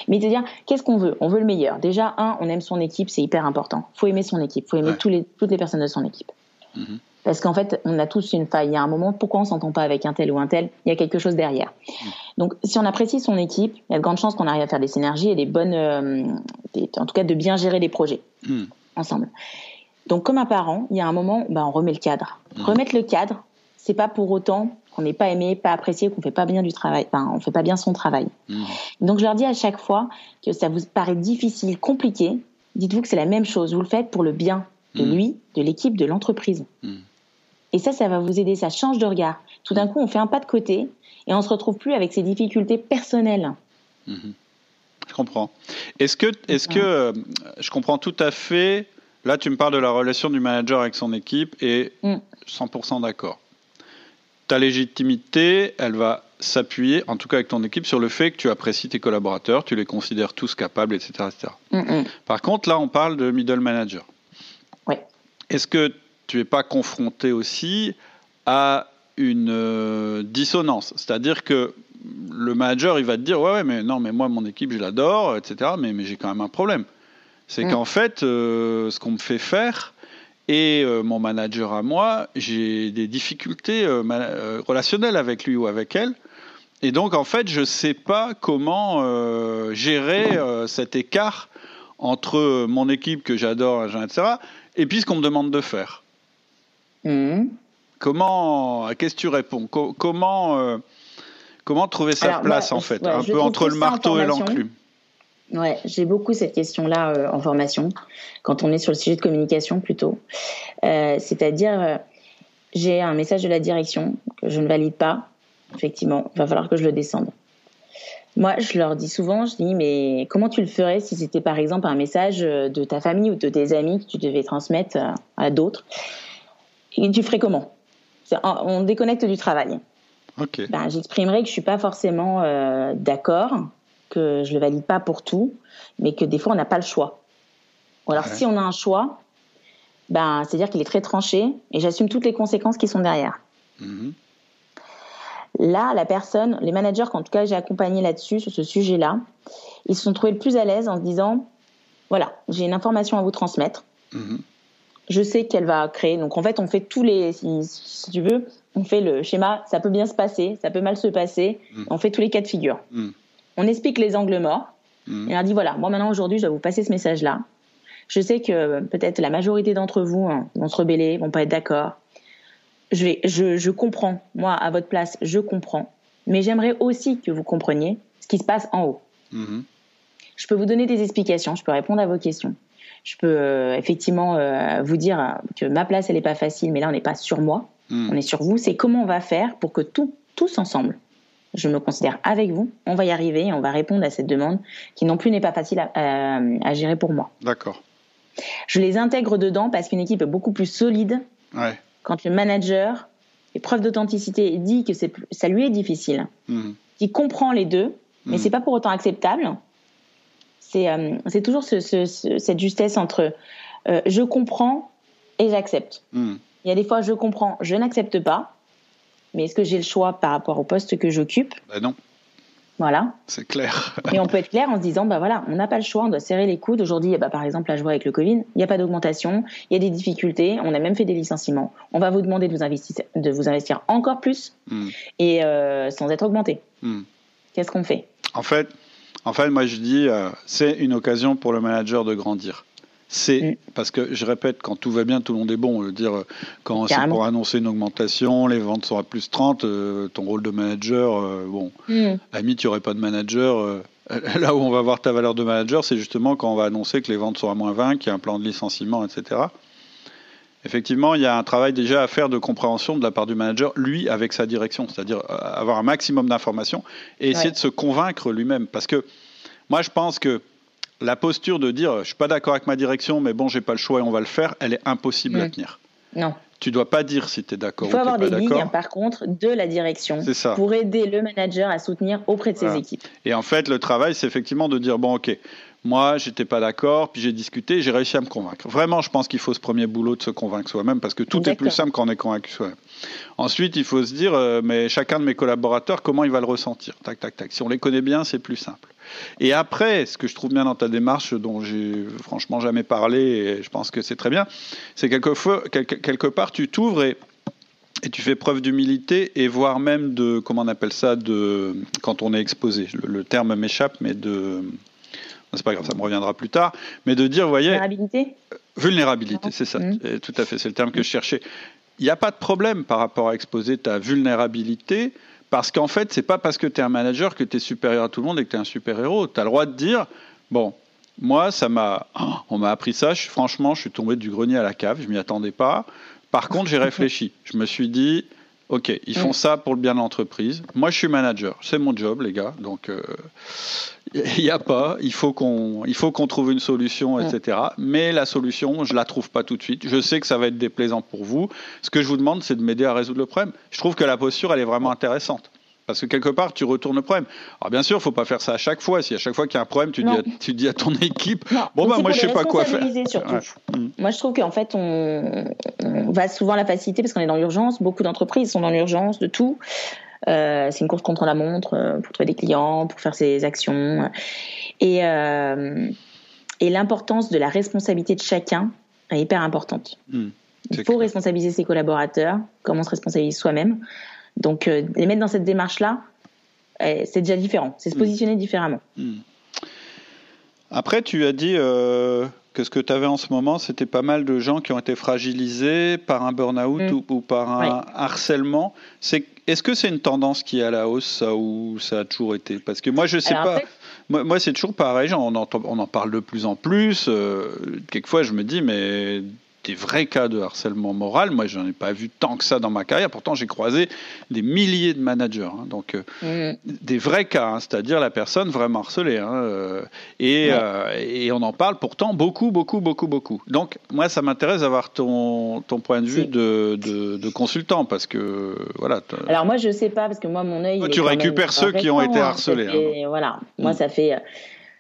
Mais de dire qu'est-ce qu'on veut? On veut le meilleur. Déjà, un, on aime son équipe, c'est hyper important. Faut aimer son équipe, faut aimer tous les, toutes les personnes de son équipe. Mm-hmm. Parce qu'en fait, on a tous une faille. Il y a un moment, pourquoi on s'entend pas avec un tel ou un tel? Il y a quelque chose derrière. Mm. Donc, si on apprécie son équipe, il y a de grandes chances qu'on arrive à faire des synergies et des bonnes, euh, en tout cas, de bien gérer les projets mm. ensemble. Donc, comme un parent, il y a un moment, bah, on remet le cadre. Mmh. Remettre le cadre, c'est pas pour autant qu'on n'est pas aimé, pas apprécié, qu'on fait pas bien du travail, enfin, on fait pas bien son travail. Mmh. Donc, je leur dis à chaque fois que ça vous paraît difficile, compliqué, dites-vous que c'est la même chose. Vous le faites pour le bien de lui, de l'équipe, de l'entreprise. Et ça, ça va vous aider. Ça change de regard. Tout d'un coup, on fait un pas de côté et on se retrouve plus avec ses difficultés personnelles. Je comprends. Est-ce que, est-ce que, euh, je comprends tout à fait Là, tu me parles de la relation du manager avec son équipe et 100% mm. d'accord. Ta légitimité, elle va s'appuyer, en tout cas avec ton équipe, sur le fait que tu apprécies tes collaborateurs, tu les considères tous capables, etc. Mm, mm. Par contre, là, on parle de middle manager. Est-ce que tu n'es pas confronté aussi à une euh, dissonance C'est-à-dire que le manager, il va te dire, ouais, ouais, mais non, mais moi, mon équipe, je l'adore, etc., mais, mais j'ai quand même un problème. C'est mm. qu'en fait, euh, ce qu'on me fait faire, et euh, mon manager à moi, j'ai des difficultés euh, relationnelles avec lui ou avec elle. Et donc, en fait, je ne sais pas comment gérer cet écart entre mon équipe que j'adore, etc., et puis ce qu'on me demande de faire. Mm. Comment, qu'est-ce que tu réponds? Comment, comment trouver sa place, en fait Un peu entre le marteau et l'enclume? Ouais, j'ai beaucoup cette question-là euh, en formation, quand on est sur le sujet de communication plutôt. Euh, C'est-à-dire, euh, j'ai un message de la direction que je ne valide pas. Effectivement, il va falloir que je le descende. Moi, je leur dis souvent, je dis, mais comment tu le ferais si c'était par exemple un message de ta famille ou de tes amis que tu devais transmettre à d'autres? Et tu ferais comment? On déconnecte du travail. Okay. Ben, J'exprimerai que je suis pas forcément euh, d'accord que je le valide pas pour tout, mais que des fois on n'a pas le choix. alors si on a un choix, ben c'est-à-dire qu'il est très tranché et j'assume toutes les conséquences qui sont derrière. Mhm. Là, la personne, les managers qu'en tout cas j'ai accompagné là-dessus, sur ce sujet-là, ils se sont trouvés le plus à l'aise en se disant, voilà, j'ai une information à vous transmettre. Mhm. Je sais qu'elle va créer. Donc en fait, on fait tous les, si, tu veux, on fait le schéma. Ça peut bien se passer, ça peut mal se passer. Mhm. On fait tous les cas de figure on explique les angles morts. Mmh. Et on dit voilà, moi maintenant aujourd'hui, je vais vous passer ce message-là. Je sais que peut-être la majorité d'entre vous hein, vont se rebeller, vont pas être d'accord. Je, vais, je, comprends, moi à votre place, je comprends. Mais j'aimerais aussi que vous compreniez ce qui se passe en haut. Mmh. Je peux vous donner des explications, je peux répondre à vos questions. Je peux euh, effectivement euh, vous dire que ma place, elle n'est pas facile, mais là, on n'est pas sur moi, mmh. on est sur vous. C'est comment on va faire pour que tout, tous ensemble, je me considère avec vous, on va y arriver et on va répondre à cette demande qui non plus n'est pas facile à, gérer pour moi. D'accord. Je les intègre dedans parce qu'une équipe est beaucoup plus solide quand le manager est preuve d'authenticité dit que ça lui est difficile, mmh. qui comprend les deux, mais mmh. c'est pas pour autant acceptable. C'est euh, toujours cette justesse entre euh, je comprends et j'accepte. Mmh. Il y a des fois je comprends, je n'accepte pas. Mais est-ce que j'ai le choix par rapport au poste que j'occupe? Ben Non. Voilà. C'est clair. et on peut être clair en se disant, bah voilà, on n'a pas le choix, on doit serrer les coudes. Aujourd'hui, bah, par exemple, là, je vois avec le Covid, il n'y a pas d'augmentation, il y a des difficultés, on a même fait des licenciements. On va vous demander de vous investir, de vous investir encore plus hmm. et euh, sans être augmenté. Hmm. Qu'est-ce qu'on fait? En fait, en fait, moi je dis, euh, c'est une occasion pour le manager de grandir. C'est mm. parce que je répète, quand tout va bien, tout le monde est bon. Je dire, quand c'est pour annoncer une augmentation, les ventes sont à plus 30, euh, ton rôle de manager, euh, bon, mm. ami, tu n'aurais pas de manager. Euh, là où on va voir ta valeur de manager, c'est justement quand on va annoncer que les ventes sont à moins 20, qu'il y a un plan de licenciement, etc. Effectivement, il y a un travail déjà à faire de compréhension de la part du manager, lui, avec sa direction, c'est-à-dire avoir un maximum d'informations et essayer de se convaincre lui-même. Parce que moi, je pense que la posture de dire je suis pas d'accord avec ma direction, mais bon, j'ai pas le choix et on va le faire, elle est impossible à mm. tenir. Non. Tu dois pas dire si tu es d'accord ou pas Il faut avoir des lignes, par contre, de la direction pour aider le manager à soutenir auprès de ses équipes. Et en fait, le travail, c'est effectivement de dire bon, ok, moi, j'étais pas d'accord, puis j'ai discuté, j'ai réussi à me convaincre. Vraiment, je pense qu'il faut ce premier boulot de se convaincre soi-même, parce que tout est plus simple quand on est convaincu soi-même. Ensuite, il faut se dire, euh, mais chacun de mes collaborateurs, comment il va le ressentir? Tac, tac, tac. Si on les connaît bien, c'est plus simple. Et après, ce que je trouve bien dans ta démarche, dont j'ai franchement jamais parlé, et je pense que c'est très bien, c'est quelquefois, quelque, quelque part, tu t'ouvres et et tu fais preuve d'humilité et voire même de comment on appelle ça de quand on est exposé. Le, terme m'échappe, mais de c'est pas grave, ça me reviendra plus tard, mais de dire, vous voyez, vulnérabilité. Vulnérabilité, c'est ça, mmh. tout à fait, c'est le terme que je cherchais. Il n'y a pas de problème par rapport à exposer ta vulnérabilité parce qu'en fait, c'est pas parce que tu es un manager que tu es supérieur à tout le monde et que tu es un super-héros. Tu as le droit de dire bon, moi, ça m'a, on m'a appris ça, je, franchement, je suis tombé du grenier à la cave, je m'y attendais pas. Par contre, j'ai réfléchi. Je me suis dit, OK, ils font ça pour le bien de l'entreprise. Moi, je suis manager. C'est mon job, les gars. Donc, euh, il n'y a pas. Il faut qu'on, il faut qu'on trouve une solution, etc. Mais la solution, je la trouve pas tout de suite. Je sais que ça va être déplaisant pour vous. Ce que je vous demande, c'est de m'aider à résoudre le problème. Je trouve que la posture, elle est vraiment intéressante. Parce que quelque part, tu retournes le problème. Alors bien sûr, il ne faut pas faire ça à chaque fois. Si à chaque fois qu'il y a un problème, tu, dis à, tu dis à ton équipe, bon bah moi je sais pas quoi faire. Mm. Moi je trouve qu'en fait on, va souvent à la facilité parce qu'on est dans l'urgence. Beaucoup d'entreprises sont dans l'urgence de tout. Euh, c'est une course contre la montre euh, pour trouver des clients, pour faire ses actions. Et, euh, et l'importance de la responsabilité de chacun est hyper importante. Mm. Il faut responsabiliser ses collaborateurs, comme on se responsabilise soi-même. Donc, euh, les mettre dans cette démarche-là, eh, c'est déjà différent. C'est se mm. positionner différemment. Mm. Après, tu as dit euh, que ce que tu avais en ce moment, c'était pas mal de gens qui ont été fragilisés par un burn-out mm. ou, par un harcèlement. Est-ce que c'est une tendance qui est à la hausse, ça, ou ça a toujours été? Parce que moi, je sais pas. Moi, c'est toujours pareil. on, on en parle de plus en plus. Euh, quelquefois, je me dis, mais des vrais cas de harcèlement moral. Moi, je n'en ai pas vu tant que ça dans ma carrière. Pourtant, j'ai croisé des milliers de managers. Hein. donc, euh, mm. des vrais cas, hein. c'est-à-dire la personne vraiment harcelée. Hein, euh, et, euh, et, on en parle pourtant beaucoup, beaucoup, beaucoup, beaucoup. Donc, moi, ça m'intéresse d'avoir ton, ton point de vue de, de, consultant parce que, voilà. Alors, moi, je ne sais pas parce que moi, mon œil. tu récupères ceux qui ont été harcelés. Voilà. Moi, mm. ça fait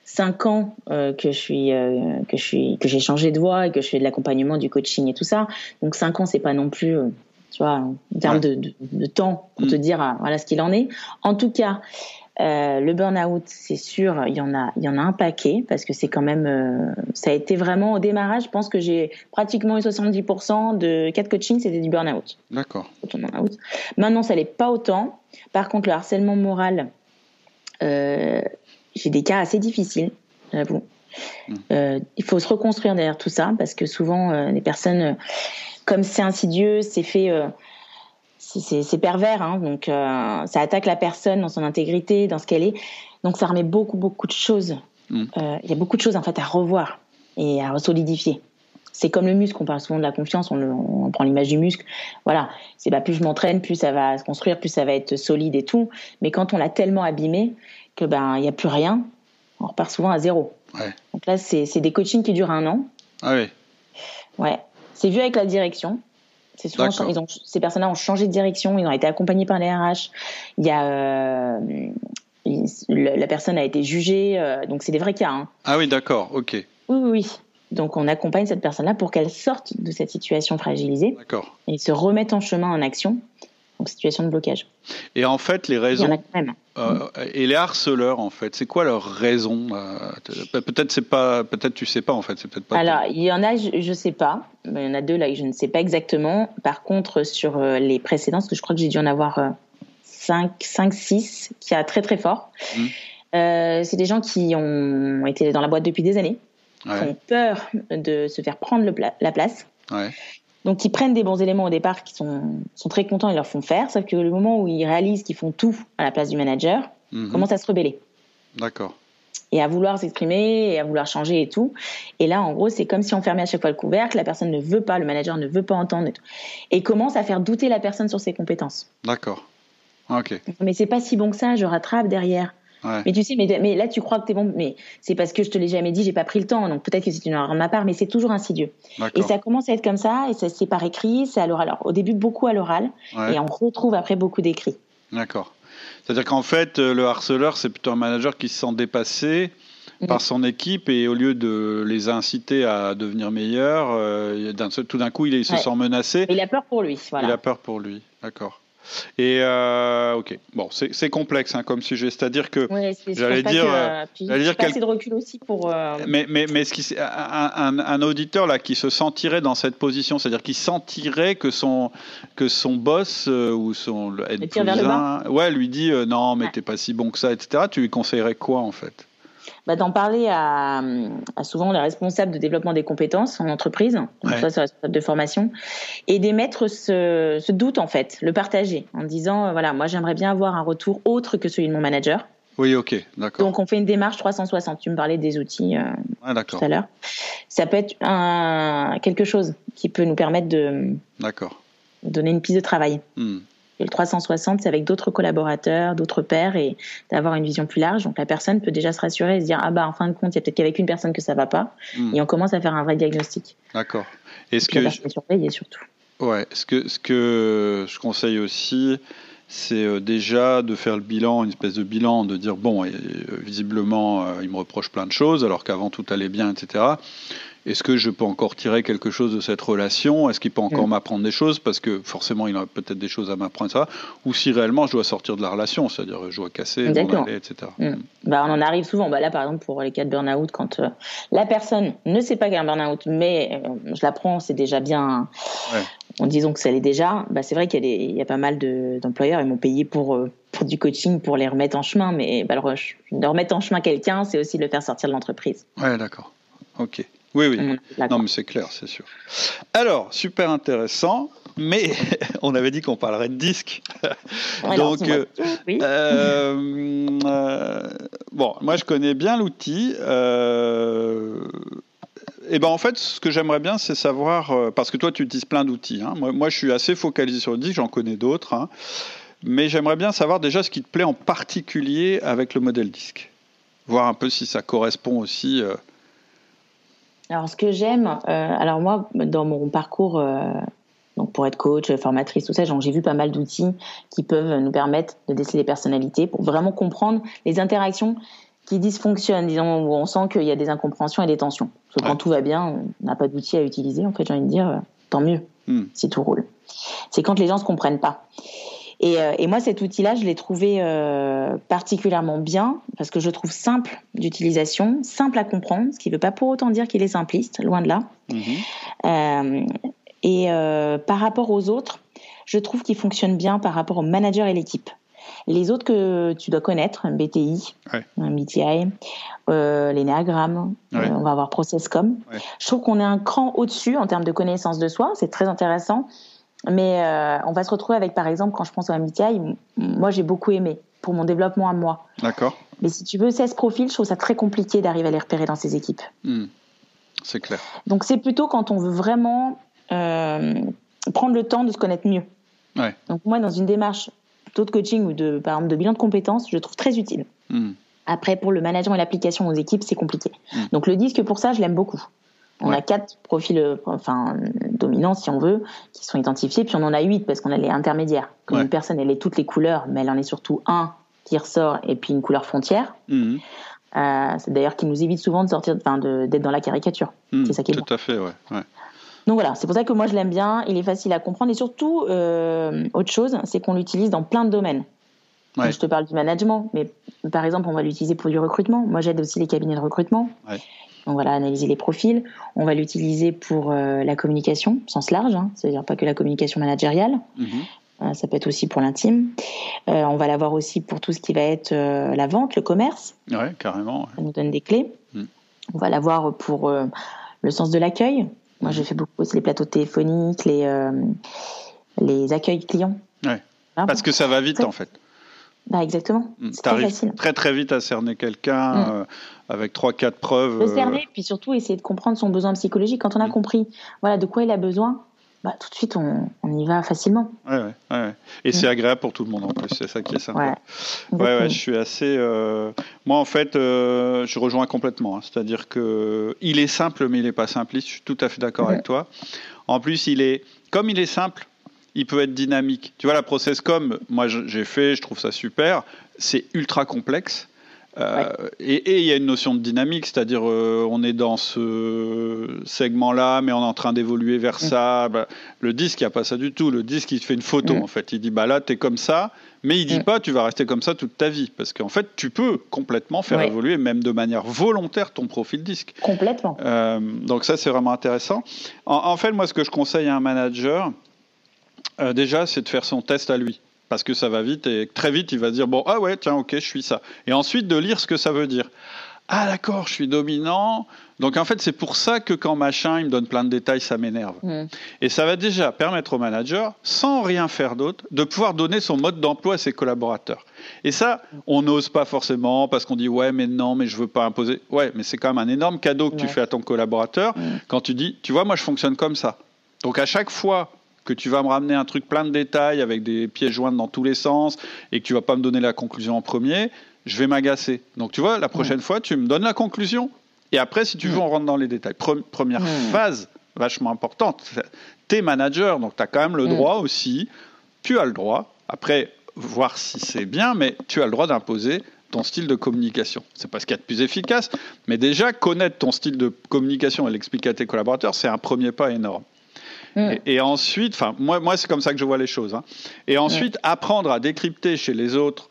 cinq ans euh, que je suis euh, que je suis que j'ai changé de voie et que je fais de l'accompagnement, du coaching et tout ça. Donc cinq ans, c'est pas non plus, euh, tu vois, en termes de, de, temps pour te mm. dire voilà ce qu'il en est. En tout cas, le burn-out, c'est sûr, il y en a, il y en a un paquet parce que c'est quand même, ça a été vraiment au démarrage. Je pense que j'ai pratiquement eu 70% de quatre coachings, c'était du burn-out. D'accord. Maintenant, ça n'est pas autant. Par contre, le harcèlement moral, euh, j'ai des cas assez difficiles, j'avoue. Mmh. Euh, il faut se reconstruire derrière tout ça parce que souvent euh, les personnes, euh, comme c'est insidieux, c'est fait, c'est pervers, hein, donc ça attaque la personne dans son intégrité, dans ce qu'elle est. Donc ça remet beaucoup beaucoup de choses. Mmh. Il y a beaucoup de choses en fait à revoir et à solidifier. C'est comme le muscle, on parle souvent de la confiance, on, on prend l'image du muscle. Voilà, c'est pas plus je m'entraîne, plus ça va se construire, plus ça va être solide et tout. Mais quand on l'a tellement abîmé, que ben il y a plus rien, on repart souvent à zéro. Donc là, c'est des coachings qui durent un an. Ah oui. Ouais. C'est vu avec la direction. C'est souvent ils ont, ces personnes-là ont changé de direction, ils ont été accompagnés par les RH. Il y a euh, la personne a été jugée, euh, donc c'est des vrais cas. Hein. Ah oui, d'accord, ok. Oui, oui, oui. Donc on accompagne cette personne-là pour qu'elle sorte de cette situation fragilisée et se remette en chemin en action donc situation de blocage. Et en fait, les raisons. Euh, et les harceleurs, en fait, c'est quoi leur raison euh, Peut-être c'est pas, peut-être tu sais pas en fait, c'est peut-être pas. Alors il y en a, je, ne sais pas. Il y en a deux là que je ne sais pas exactement. Par contre, sur euh, les précédents, parce que je crois que j'ai dû en avoir 5, 5, 6, qui a très très fort. Mmh. c'est des gens qui ont été dans la boîte depuis des années, qui ont peur de se faire prendre le la place. Ouais. Donc ils prennent des bons éléments au départ qui sont, sont très contents, ils leur font faire, sauf que le moment où ils réalisent qu'ils font tout à la place du manager, ils mhm. commencent à se rebeller. D'accord. Et à vouloir s'exprimer, et à vouloir changer et tout. Et là, en gros, c'est comme si on fermait à chaque fois le couvercle, la personne ne veut pas, le manager ne veut pas entendre et tout. Et commence à faire douter la personne sur ses compétences. D'accord. Ok. Mais c'est pas si bon que ça, je rattrape derrière. Mais tu sais, mais, mais là, tu crois que tu es bon, mais c'est parce que je te l'ai jamais dit, j'ai pas pris le temps. Donc peut-être que c'est une erreur de ma part, mais c'est toujours insidieux. Et ça commence à être comme ça, et ça c'est par écrit, c'est à l'oral. Alors au début, beaucoup à l'oral, et on retrouve après beaucoup d'écrits. D'accord. C'est-à-dire qu'en fait, le harceleur, c'est plutôt un manager qui se sent dépassé par son équipe et au lieu de les inciter à devenir meilleurs, euh, tout d'un coup, il, se sent menacé. Il a peur pour lui. Il a peur pour lui, d'accord. Et euh, ok, bon, c'est complexe hein, comme sujet, c'est-à-dire que j'allais dire, euh, j'allais dire quel... de recul aussi pour. Euh, mais mais mais ce qui, un, un, auditeur là qui se sentirait dans cette position, c'est-à-dire qui sentirait que son que son boss ou son plus vers ouais, lui dit non, mais t'es pas si bon que ça, etc. Tu lui conseillerais quoi en fait? Bah, d'en parler à, souvent les responsables de développement des compétences en entreprise, donc ça c'est responsable de formation, et d'émettre ce, ce, doute en fait, le partager en disant euh, voilà moi j'aimerais bien avoir un retour autre que celui de mon manager. Oui, ok, d'accord. Donc on fait une démarche 360. Tu me parlais des outils euh, tout à l'heure. Ça peut être un, quelque chose qui peut nous permettre de donner une piste de travail. Hmm. Et le 360, c'est avec d'autres collaborateurs, d'autres pairs et d'avoir une vision plus large. Donc la personne peut déjà se rassurer et se dire ah bah en fin de compte, il y a peut-être qu'avec une personne que ça va pas. Hmm. Et on commence à faire un vrai diagnostic. D'accord. Est-ce que la personne surveiller surtout. Ouais. Ce que ce que je conseille aussi, c'est euh, déjà de faire le bilan, une espèce de bilan, de dire bon, euh, visiblement, euh, il me reproche plein de choses, alors qu'avant tout allait bien, etc. Est-ce que je peux encore tirer quelque chose de cette relation? Est-ce qu'il peut encore mm. m'apprendre des choses? Parce que forcément, il a peut-être des choses à m'apprendre, ça. Ou si réellement je dois sortir de la relation, c'est-à-dire je dois casser, aller, etc. Mm. Bah, on en arrive souvent. Bah, là, par exemple, pour les cas de burn-out, quand euh, la personne ne sait pas qu'il y a un burn-out, mais euh, je l'apprends, c'est déjà bien. En disant que ça l'est déjà, bah, c'est vrai qu'il y, y, a pas mal d'employeurs, ils m'ont payé pour, euh, pour du coaching pour les remettre en chemin, mais bah, le, remettre en chemin quelqu'un, c'est aussi le faire sortir de l'entreprise. Ouais, d'accord. Ok. Oui, oui. Mm, non, mais c'est clair, c'est sûr. Alors, super intéressant, mais on avait dit qu'on parlerait de disques. Donc, euh, euh, euh, bon, moi je connais bien l'outil. et ben en fait, ce que j'aimerais bien, c'est savoir, parce que toi tu utilises plein d'outils. Hein. Moi, je suis assez focalisé sur le disque, j'en connais d'autres. Hein. mais j'aimerais bien savoir déjà ce qui te plaît en particulier avec le modèle disque. Voir un peu si ça correspond aussi alors, ce que j'aime, euh, alors moi, dans mon parcours, euh, donc pour être coach, formatrice, tout ça, j'ai vu pas mal d'outils qui peuvent nous permettre de déceler les personnalités pour vraiment comprendre les interactions qui dysfonctionnent, disons, où on sent qu'il y a des incompréhensions et des tensions. Parce que quand tout va bien, on n'a pas d'outils à utiliser. En fait, j'ai envie de dire, euh, tant mieux hmm. si tout roule. C'est quand les gens se comprennent pas. Et, euh, et moi, cet outil-là, je l'ai trouvé euh, particulièrement bien parce que je trouve simple d'utilisation, simple à comprendre, ce qui ne veut pas pour autant dire qu'il est simpliste, loin de là. Mhm. Euh, et euh, par rapport aux autres, je trouve qu'il fonctionne bien par rapport au manager et l'équipe. Les autres que tu dois connaître, BTI, ouais. MBTI, euh, l'énéagramme, euh, on va avoir Processcom. Ouais. Je trouve qu'on est un cran au-dessus en termes de connaissance de soi, c'est très intéressant. Mais euh, on va se retrouver avec, par exemple, quand je pense au MBTI, moi j'ai beaucoup aimé pour mon développement à moi. D'accord. Mais si tu veux 16 profils, je trouve ça très compliqué d'arriver à les repérer dans ces équipes. Hmm. C'est clair. Donc c'est plutôt quand on veut vraiment prendre le temps de se connaître mieux. Ouais. Donc moi, dans une démarche de coaching ou de, par exemple, de bilan de compétences, je trouve très utile. Hmm. Après, pour le management et l'application aux équipes, c'est compliqué. Hmm. Donc le disque, pour ça, je l'aime beaucoup. On a quatre profils, euh, enfin dominants si on veut, qui sont identifiés, puis on en a huit parce qu'on a les intermédiaires. Comme une personne, elle est toutes les couleurs, mais elle en est surtout un qui ressort et puis une couleur frontière. Mhm. Euh, c'est d'ailleurs qui nous évite souvent de sortir, d'être dans la caricature. Mhm. c'est ça qui est Tout à fait, ouais. Donc voilà, c'est pour ça que moi je l'aime bien. Il est facile à comprendre et surtout euh, autre chose, c'est qu'on l'utilise dans plein de domaines. je te parle du management, mais par exemple, on va l'utiliser pour du recrutement. Moi, j'aide aussi les cabinets de recrutement. Ouais. Donc voilà, analyser les profils. On va l'utiliser pour euh, la communication, sens large, hein, c'est-à-dire pas que la communication managériale. Mhm. Euh, ça peut être aussi pour l'intime. Euh, on va l'avoir aussi pour tout ce qui va être la vente, le commerce. Ouais, carrément. Ça nous donne des clés. Mhm. On va l'avoir pour le sens de l'accueil. Moi, j'ai mhm. fait beaucoup aussi les plateaux téléphoniques, les, les accueils clients. Ouais. Parce que ça va vite, en fait. Bah exactement. C'est très facile. Très très vite à cerner quelqu'un avec trois quatre preuves. Le cerner, puis surtout essayer de comprendre son besoin psychologique. Quand on a compris, voilà, de quoi il a besoin, bah, tout de suite, on, on, y va facilement. Ouais, ouais, ouais. Et c'est mm. agréable pour tout le monde en plus, c'est ça qui est sympa. Ouais, ouais, je suis assez. Euh... Moi, en fait, euh, je rejoins complètement. Hein. C'est-à-dire que il est simple, mais il n'est pas simpliste. Je suis tout à fait d'accord avec toi. En plus, il est, comme il est simple, il peut être dynamique. Tu vois, la process comme moi j'ai fait, je trouve ça super. C'est ultra complexe. Euh, et il y a une notion de dynamique, c'est-à-dire euh, on est dans ce segment-là, mais on est en train d'évoluer vers mm. ça. Bah, le disque, il n'y a pas ça du tout. Le disque, il te fait une photo, mm. en fait. Il dit, bah là, tu es comme ça, mais il dit mm. pas, tu vas rester comme ça toute ta vie. Parce qu'en fait, tu peux complètement faire évoluer, même de manière volontaire, ton profil disque. Complètement. Euh, donc ça, c'est vraiment intéressant. En, fait, moi, ce que je conseille à un manager, déjà, c'est de faire son test à lui parce que ça va vite et très vite il va dire bon ah ouais tiens ok je suis ça. Et ensuite de lire ce que ça veut dire. Ah d'accord je suis dominant. Donc en fait c'est pour ça que quand machin il me donne plein de détails ça m'énerve. Mm. et ça va déjà permettre au manager sans rien faire d'autre de pouvoir donner son mode d'emploi à ses collaborateurs. Et ça on n'ose pas forcément parce qu'on dit ouais mais non mais je veux pas imposer. Ouais mais c'est quand même un énorme cadeau que tu fais à ton collaborateur mm. quand tu dis tu vois moi je fonctionne comme ça. Donc à chaque fois que tu vas me ramener un truc plein de détails avec des pièces jointes dans tous les sens et que tu vas pas me donner la conclusion en premier, je vais m'agacer. Donc tu vois, la prochaine fois, tu me donnes la conclusion et après, si tu veux, on rentre dans les détails. première phase vachement importante. Tu es manager, donc tu as quand même le droit aussi, tu as le droit, après, voir si c'est bien, mais tu as le droit d'imposer ton style de communication. C'est pas ce qu'il y a de plus efficace, mais déjà connaître ton style de communication et l'expliquer à tes collaborateurs, c'est un premier pas énorme. Mm. Et, ensuite, enfin, moi, moi c'est comme ça que je vois les choses. Hein. Et ensuite, apprendre à décrypter chez les autres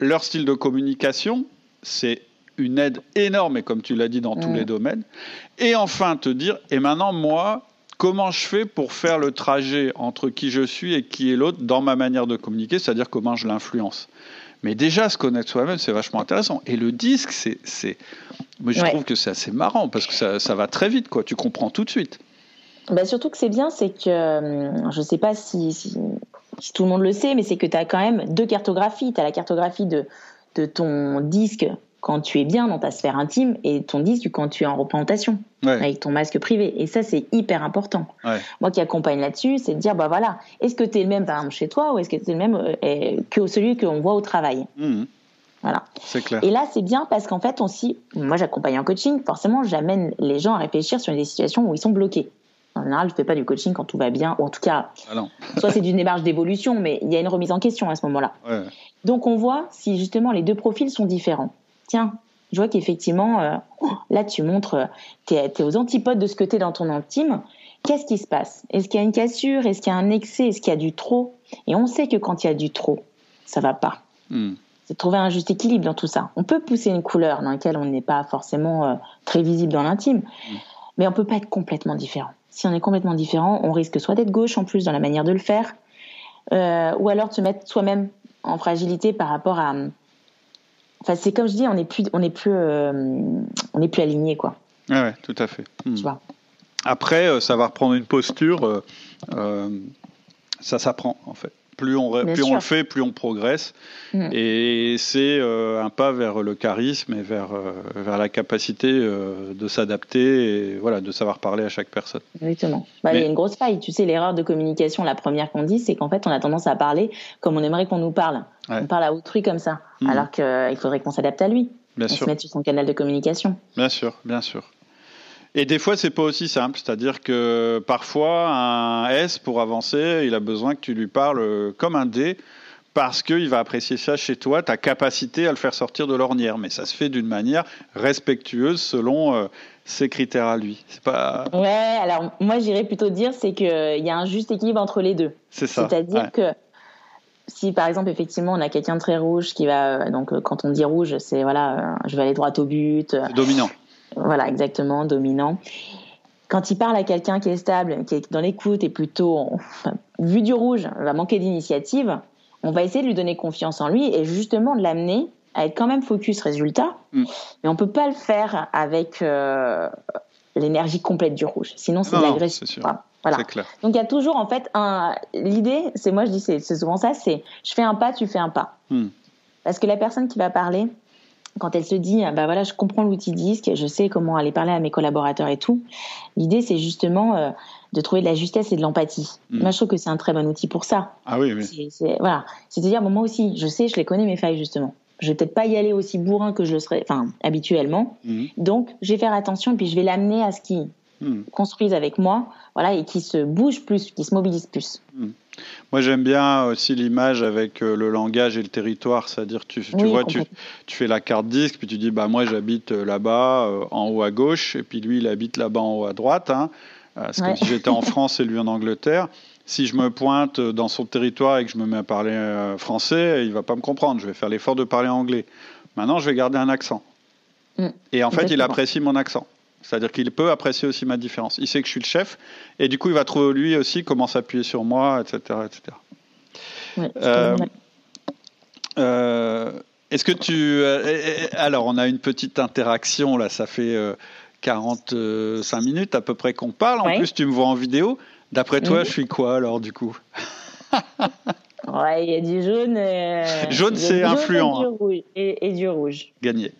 leur style de communication, c'est une aide énorme, et comme tu l'as dit, dans tous mm. les domaines. Et enfin, te dire, et maintenant, moi, comment je fais pour faire le trajet entre qui je suis et qui est l'autre dans ma manière de communiquer, c'est-à-dire comment je l'influence. Mais déjà, se connaître soi-même, c'est vachement intéressant. Et le disque, c'est, c'est... Moi, je trouve que c'est assez marrant parce que ça, ça va très vite, quoi. Tu comprends tout de suite. Bah surtout que c'est bien, c'est que euh, je ne sais pas si, si, tout le monde le sait, mais c'est que tu as quand même deux cartographies. Tu as la cartographie de, de ton disque quand tu es bien dans ta sphère intime et ton disque quand tu es en représentation avec ton masque privé. Et ça, c'est hyper important. Moi qui accompagne là-dessus, c'est de dire, bah voilà, est-ce que tu es le même par exemple chez toi ou est-ce que tu es le même euh, que celui qu'on voit au travail? Mmh. Voilà. C'est clair. Et là, c'est bien parce qu'en fait, aussi, moi j'accompagne en coaching, forcément, j'amène les gens à réfléchir sur des situations où ils sont bloqués. En général, je fais pas du coaching quand tout va bien, ou en tout cas, ah soit c'est d'une démarche d'évolution, mais il y a une remise en question à ce moment-là. Donc on voit si justement les deux profils sont différents. Tiens, je vois qu'effectivement, euh, là tu montres, tu es, aux antipodes de ce que tu es dans ton intime. Qu'est-ce qui se passe? Est-ce qu'il y a une cassure? Est-ce qu'il y a un excès? Est-ce qu'il y a du trop? Et on sait que quand il y a du trop, ça va pas. Hmm. C'est trouver un juste équilibre dans tout ça. On peut pousser une couleur dans laquelle on n'est pas forcément euh, très visible dans l'intime, hmm. mais on peut pas être complètement différent si on est complètement différent, on risque soit d'être gauche en plus dans la manière de le faire, euh, ou alors de se mettre soi-même en fragilité par rapport à. Enfin, c'est comme je dis, on n'est plus, on est plus, euh, on est plus aligné, quoi. Ouais, ouais, tout à fait. Hmm. Tu vois. Après, euh, ça va reprendre une posture. ça s'apprend, en fait. Plus on, plus on le fait, plus on progresse. Mm. Et c'est euh, un pas vers le charisme et vers, euh, vers la capacité euh, de s'adapter et voilà, de savoir parler à chaque personne. Exactement. Bah, il y a une grosse faille. Tu sais, l'erreur de communication, la première qu'on dit, c'est qu'en fait, on a tendance à parler comme on aimerait qu'on nous parle. On parle à autrui comme ça, mm. alors qu'il faudrait qu'on s'adapte à lui. Bien sûr. se mettre sur son canal de communication. Bien sûr, bien sûr. Et des fois, c'est pas aussi simple. C'est-à-dire que parfois, un S, pour avancer, il a besoin que tu lui parles comme un D parce qu'il va apprécier ça chez toi, ta capacité à le faire sortir de l'ornière. Mais ça se fait d'une manière respectueuse selon euh, ses critères à lui. C'est pas. Ouais, alors moi j'irais plutôt dire c'est qu'il y a un juste équilibre entre les deux. C'est ça. C'est-à-dire que si par exemple effectivement on a quelqu'un de très rouge qui va donc euh, quand on dit rouge c'est voilà euh, je vais aller droit au but dominant voilà, exactement, dominant. Quand il parle à quelqu'un qui est stable, qui est dans l'écoute et plutôt, vu du rouge, va manquer d'initiative, on va essayer de lui donner confiance en lui et justement de l'amener à être quand même focus résultat. Mm. Mais on peut pas le faire avec euh, l'énergie complète du rouge. Sinon, c'est de l'agression. Voilà. Clair. Donc il y a toujours en fait un. L'idée, c'est moi je dis c'est souvent ça, c'est je fais un pas, tu fais un pas. Mm. Parce que la personne qui va parler, quand elle se dit, bah voilà, je comprends l'outil disque, je sais comment aller parler à mes collaborateurs et tout. L'idée, c'est justement euh, de trouver de la justesse et de l'empathie. Mm. Moi, je trouve que c'est un très bon outil pour ça. Ah oui, oui. C'est, voilà, c'est-à-dire, moi aussi, je sais, je les connais mes failles justement. Je vais peut-être pas y aller aussi bourrin que je le serais, enfin, habituellement. Mm. Donc, je vais faire attention et puis je vais l'amener à ce qui mm. construise avec moi, voilà, et qui se bouge plus, qui se mobilise plus. Moi, j'aime bien aussi l'image avec euh, le langage et le territoire. C'est-à-dire, tu, tu vois, tu, tu, fais la carte disque, puis tu dis, bah, moi, j'habite euh, là-bas, euh, en haut à gauche, et puis lui, il habite là-bas en haut à droite. Hein. C'est comme si j'étais en France et lui en Angleterre. Si je me pointe dans son territoire et que je me mets à parler français, il va pas me comprendre. Je vais faire l'effort de parler anglais. Maintenant, je vais garder un accent. Mm. Et en fait, il apprécie mon accent. C'est-à-dire qu'il peut apprécier aussi ma différence. Il sait que je suis le chef, et du coup, il va trouver lui aussi comment s'appuyer sur moi, etc. etc. Euh, euh, est-ce que tu... Euh, alors, on a une petite interaction, là, ça fait 45 minutes à peu près qu'on parle. En plus, tu me vois en vidéo. D'après toi, je suis quoi, alors, du coup? Ouais, il y a du jaune. jaune, c'est influent. Et, du rouge. Gagné.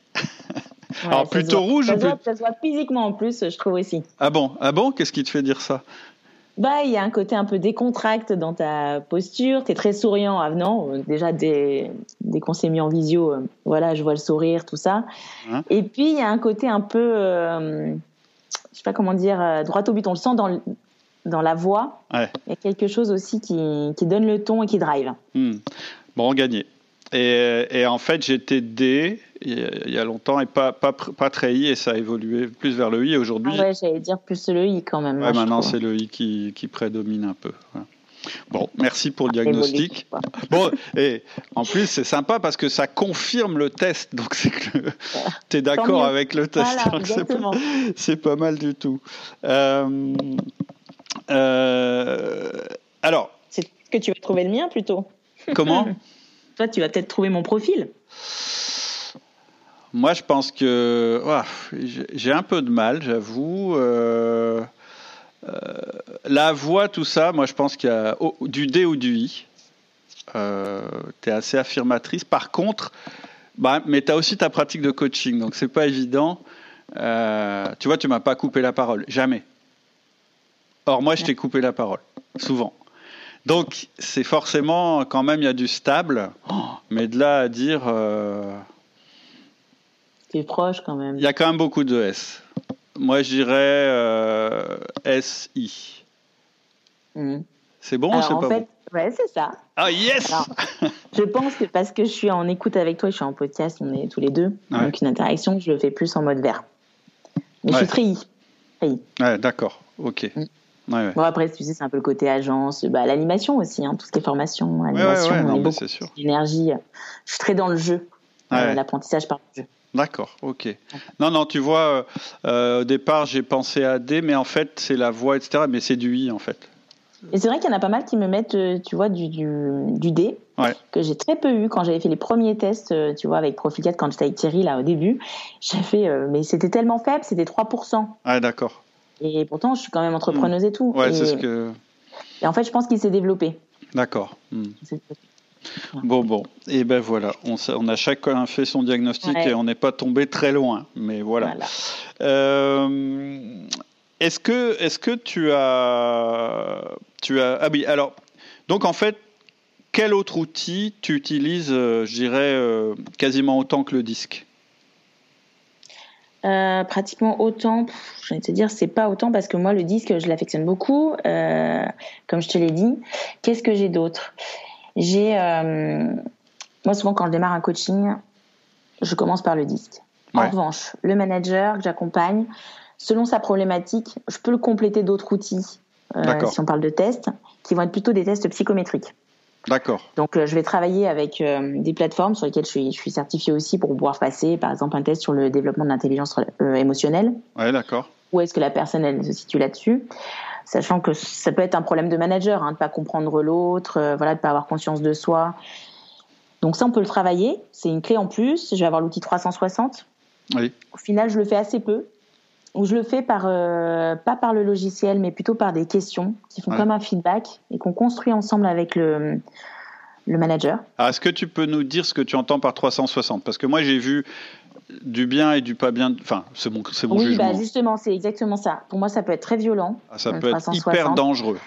Alors plutôt rouge ça, voit, ça se voit physiquement en plus, je trouve aussi. Ah bon Ah bon Qu'est-ce qui te fait dire ça? Bah, il y a un côté un peu décontracte dans ta posture. Tu es très souriant, avenant. Euh, déjà, dès, dès qu'on s'est mis en visio, euh, voilà, je vois le sourire, tout ça. Hein? Et puis, il y a un côté un peu, euh, je sais pas comment dire, droit au but. On le sent dans, dans la voix. Il y a quelque chose aussi qui, qui donne le ton et qui drive. Hmm. Bon, gagné. Et, et en fait, j'étais D il y a longtemps et pas, pas, pas très I et ça a évolué plus vers le I. Aujourd'hui, ah ouais, j'allais dire plus le I quand même. Ouais, maintenant c'est le I qui, qui, prédomine un peu. Bon, merci pour le diagnostic. Bon, et en plus, c'est sympa parce que ça confirme le test. Donc, c'est que tu es d'accord avec le test. c'est pas, mal du tout. Euh, euh, alors. C'est que tu vas trouver le mien plutôt. Comment? Toi, tu vas peut-être trouver mon profil. Moi, je pense que j'ai un peu de mal, j'avoue. Euh, euh, la voix, tout ça, moi, je pense qu'il y a du D ou du I. Euh, tu es assez affirmatrice. Par contre, bah, mais tu as aussi ta pratique de coaching, donc c'est pas évident. tu vois, tu m'as pas coupé la parole, jamais. Or, moi, je t'ai coupé la parole, souvent. Donc, c'est forcément, quand même, il y a du stable, mais de là à dire proche quand même. Il y a quand même beaucoup de S. Moi, je dirais euh, SI. Hmm. C'est bon ou c'est pas bon? Ouais, c'est ça. Ah, yes Je pense que parce que je suis en écoute avec toi, je suis en podcast, on est tous les deux, donc une interaction, je le fais plus en mode vert. Mais je suis très I. Ouais, d'accord, ok. Hmm. Bon, après, tu sais, c'est un peu le côté agence, bah, l'animation aussi, hein, tout ce qui est formation, animation, on est beaucoup d'énergie. Je suis très dans le jeu, euh, l'apprentissage par le jeu. D'accord, ok. Non, non, tu vois, euh, euh, au départ, j'ai pensé à D, mais en fait, c'est la voix, etc., mais c'est du I, en fait. Et c'est vrai qu'il y en a pas mal qui me mettent, euh, tu vois, du, du, D, que j'ai très peu eu quand j'avais fait les premiers tests, tu vois, avec Profil 4, quand j'étais avec Thierry, là, au début. J'ai fait, mais c'était tellement faible, c'était 3%. Ah, d'accord. Et pourtant, je suis quand même entrepreneuse et tout. Ouais, c'est ce que... Et en fait, je pense qu'il s'est développé. D'accord. Hmm. Bon, bon, et ben voilà, on, on, a chacun fait son diagnostic et on n'est pas tombé très loin, mais voilà. Euh, est-ce que, est que tu as, tu as, ah oui, alors, donc en fait, quel autre outil tu utilises, euh, je dirais, euh, quasiment autant que le disque? Pratiquement autant, je vais te dire, c'est pas autant parce que moi, le disque, je l'affectionne beaucoup, comme je te l'ai dit. Qu'est-ce que j'ai d'autre? J'ai, euh, moi souvent quand je démarre un coaching, je commence par le disque. En revanche, le manager que j'accompagne, selon sa problématique, je peux le compléter d'autres outils. Euh, si on parle de tests, qui vont être plutôt des tests psychométriques. D'accord. Donc, euh, je vais travailler avec des plateformes sur lesquelles je suis, je suis certifiée aussi pour pouvoir passer, par exemple, un test sur le développement de l'intelligence émotionnelle. Ouais, d'accord. Où est-ce que la personne elle se situe là-dessus sachant que ça peut être un problème de manager, hein, de pas comprendre l'autre, euh, voilà, de pas avoir conscience de soi. Donc ça, on peut le travailler. C'est une clé en plus. Je vais avoir l'outil 360. Oui. Au final, je le fais assez peu. Ou je le fais par euh, pas par le logiciel, mais plutôt par des questions qui font comme un feedback et qu'on construit ensemble avec le le manager. Est-ce que tu peux nous dire ce que tu entends par 360 Parce que moi, j'ai vu du bien et du pas bien. Enfin, c'est mon, c'est mon oui, jugement. bah justement, c'est exactement ça. Pour moi, ça peut être très violent. Ah, ça un peut être 360. hyper dangereux.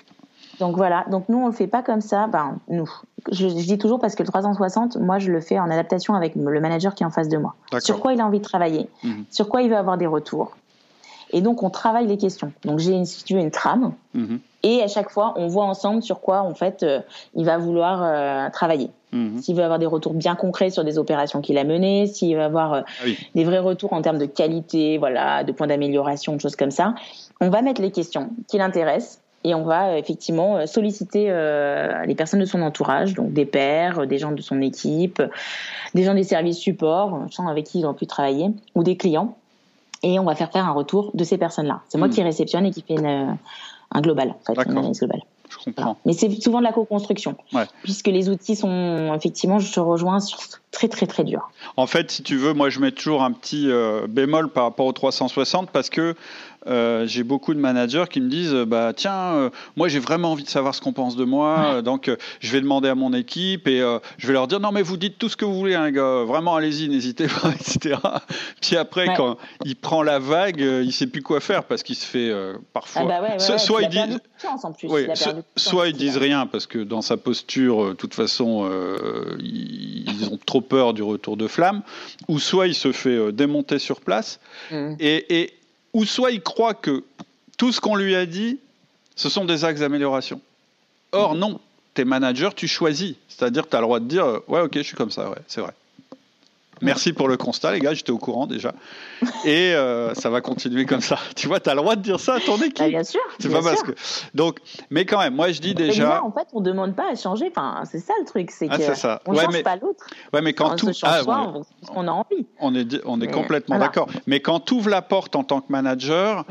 Donc voilà, donc nous on le fait pas comme ça. Ben nous, je, je dis toujours parce que le 360, moi je le fais en adaptation avec le manager qui est en face de moi. D'accord. Sur quoi il a envie de travailler, Mhm. sur quoi il veut avoir des retours? Et donc on travaille les questions. Donc j'ai veux, une trame Mhm. Et à chaque fois on voit ensemble sur quoi en fait euh, il va vouloir euh, travailler. Mhm. S'il veut avoir des retours bien concrets sur des opérations qu'il a menées, s'il veut avoir euh, Ah oui. des vrais retours en termes de qualité, voilà, de points d'amélioration, de choses comme ça, on va mettre les questions qui l'intéressent et on va effectivement solliciter euh, les personnes de son entourage, donc des pairs, des gens de son équipe, des gens des services support, euh, gens avec qui ils ont pu travailler, ou des clients, et on va faire faire un retour de ces personnes-là. C'est moi Mhm. qui réceptionne et qui fait une, un global, en fait, une analyse globale. Je Voilà. comprends. Mais c'est souvent de la co-construction, Ouais. puisque les outils sont effectivement, je te rejoins, sur très très très dur. En fait, si tu veux, moi je mets toujours un petit euh, bémol par rapport au 360 parce que euh, j'ai beaucoup de managers qui me disent bah tiens, euh, moi j'ai vraiment envie de savoir ce qu'on pense de moi, donc je vais demander à mon équipe et je vais leur dire non mais vous dites tout ce que vous voulez, hein, gars, vraiment allez-y, n'hésitez pas, etc. Puis après Ouais. quand il prend la vague, il sait plus quoi faire parce qu'il se fait parfois. Ah bah ouais, So- soit puis il il a dit perdu confiance en plus. oui, il a so- perdu confiance soit ils disent rien parce que dans sa posture, de toute façon, ils ont trop peur du retour de flamme, ou soit il se fait euh, démonter sur place, Mm. et, et- ou soit il croit que tout ce qu'on lui a dit, ce sont des axes d'amélioration. Or, non, t'es manager, tu choisis. C'est-à-dire que tu as le droit de dire euh, Ouais, ok, je suis comme ça, ouais, c'est vrai. Merci pour le constat, les gars, j'étais au courant déjà. Et euh, ça va continuer comme ça. Tu vois, tu as le droit de dire ça à ton équipe. Ah, bien sûr. C'est pas parce que. Donc, mais quand même, moi je dis Mais déjà. déjà, en fait, on demande pas à changer. Enfin, c'est ça le truc, c'est Ah, que c'est ça. on Ouais, change mais- pas l'autre. Ouais, mais quand on tout. se change Ah, soi, on qu'on a envie. on est, on est Mais complètement voilà. d'accord. Mais quand tu ouvres la porte en tant que manager,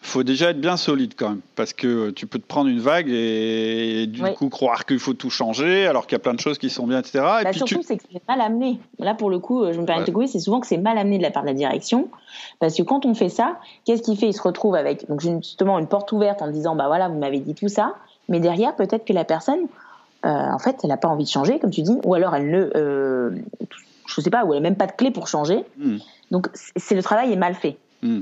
faut déjà être bien solide quand même. Parce que tu peux te prendre une vague et, du Oui. coup croire qu'il faut tout changer alors qu'il y a plein de choses qui sont bien, etc. Et Bah, puis surtout, tu. c'est que c'est mal amené. Là, pour le coup, euh, je me permets de te couper, c'est souvent que c'est mal amené de la part de la direction. Parce que quand on fait ça, qu'est-ce qu'il fait? Il se retrouve avec donc, justement une porte ouverte en disant Bah voilà, vous m'avez dit tout ça. Mais derrière, peut-être que la personne, euh, en fait, elle n'a pas envie de changer, comme tu dis, ou alors elle ne. Euh, je sais pas, ou elle n'a même pas de clé pour changer. Hmm, Donc, c'est le travail est mal fait. hmm,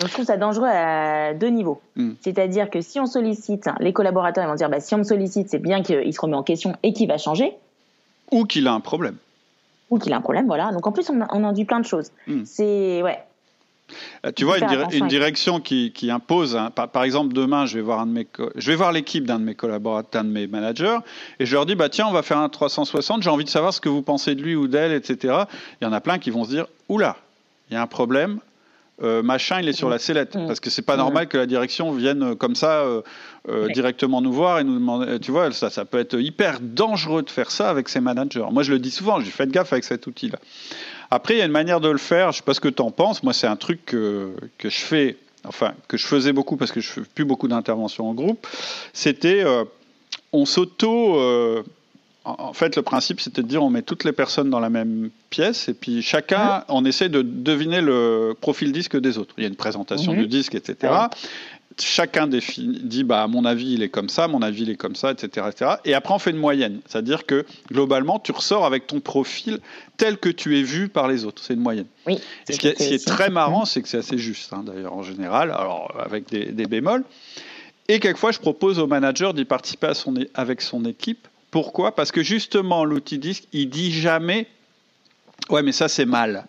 Donc, je trouve ça dangereux à deux niveaux. Mm. C'est-à-dire que si on sollicite, les collaborateurs ils vont dire bah, si on me sollicite, c'est bien qu'il se remet en question et qu'il va changer, Ou qu'il a un problème. Ou qu'il a un problème, voilà. Donc en plus, on, on en dit plein de choses. Mm. C'est. Ouais. Euh, Tu vois, une, dire- direction qui, qui impose, hein, par, par exemple, demain, je vais voir un de mes, co- je vais voir l'équipe d'un de mes collaborateurs, d'un de mes managers, et je leur dis, bah tiens, on va faire un 360. J'ai envie de savoir ce que vous pensez de lui ou d'elle, etc. Il y en a plein qui vont se dire, oula, il y a un problème. Euh, machin, il est sur la sellette. Mm. Parce que c'est pas Mm. normal que la direction vienne euh, comme ça euh, euh, directement nous voir et nous demander. Tu vois, ça, ça peut être hyper dangereux de faire ça avec ses managers. Moi, je le dis souvent, j'ai fait gaffe avec cet outil-là. Après, il y a une manière de le faire. Je sais pas ce que tu en penses. Moi, c'est un truc que, que je fais, enfin, que je faisais beaucoup parce que je fais plus beaucoup d'interventions en groupe. C'était, on s'auto. En fait, le principe, c'était de dire on met toutes les personnes dans la même pièce et puis chacun, on essaie de deviner le profil disque des autres. Il y a une présentation du disque, etc. Ouais. Chacun définit, dit bah à mon avis il est comme ça, à mon avis il est comme ça, etc., etc. Et après on fait une moyenne, c'est-à-dire que globalement tu ressors avec ton profil tel que tu es vu par les autres. C'est une moyenne. Oui. Et ce qui est, ce qui très marrant, c'est que c'est assez juste, hein, d'ailleurs, en général, alors avec des, des bémols. Et quelquefois, je propose au manager d'y participer à son, é- avec son équipe. Pourquoi? Parce que justement, l'outil disque, il dit jamais Ouais, mais ça, c'est mal.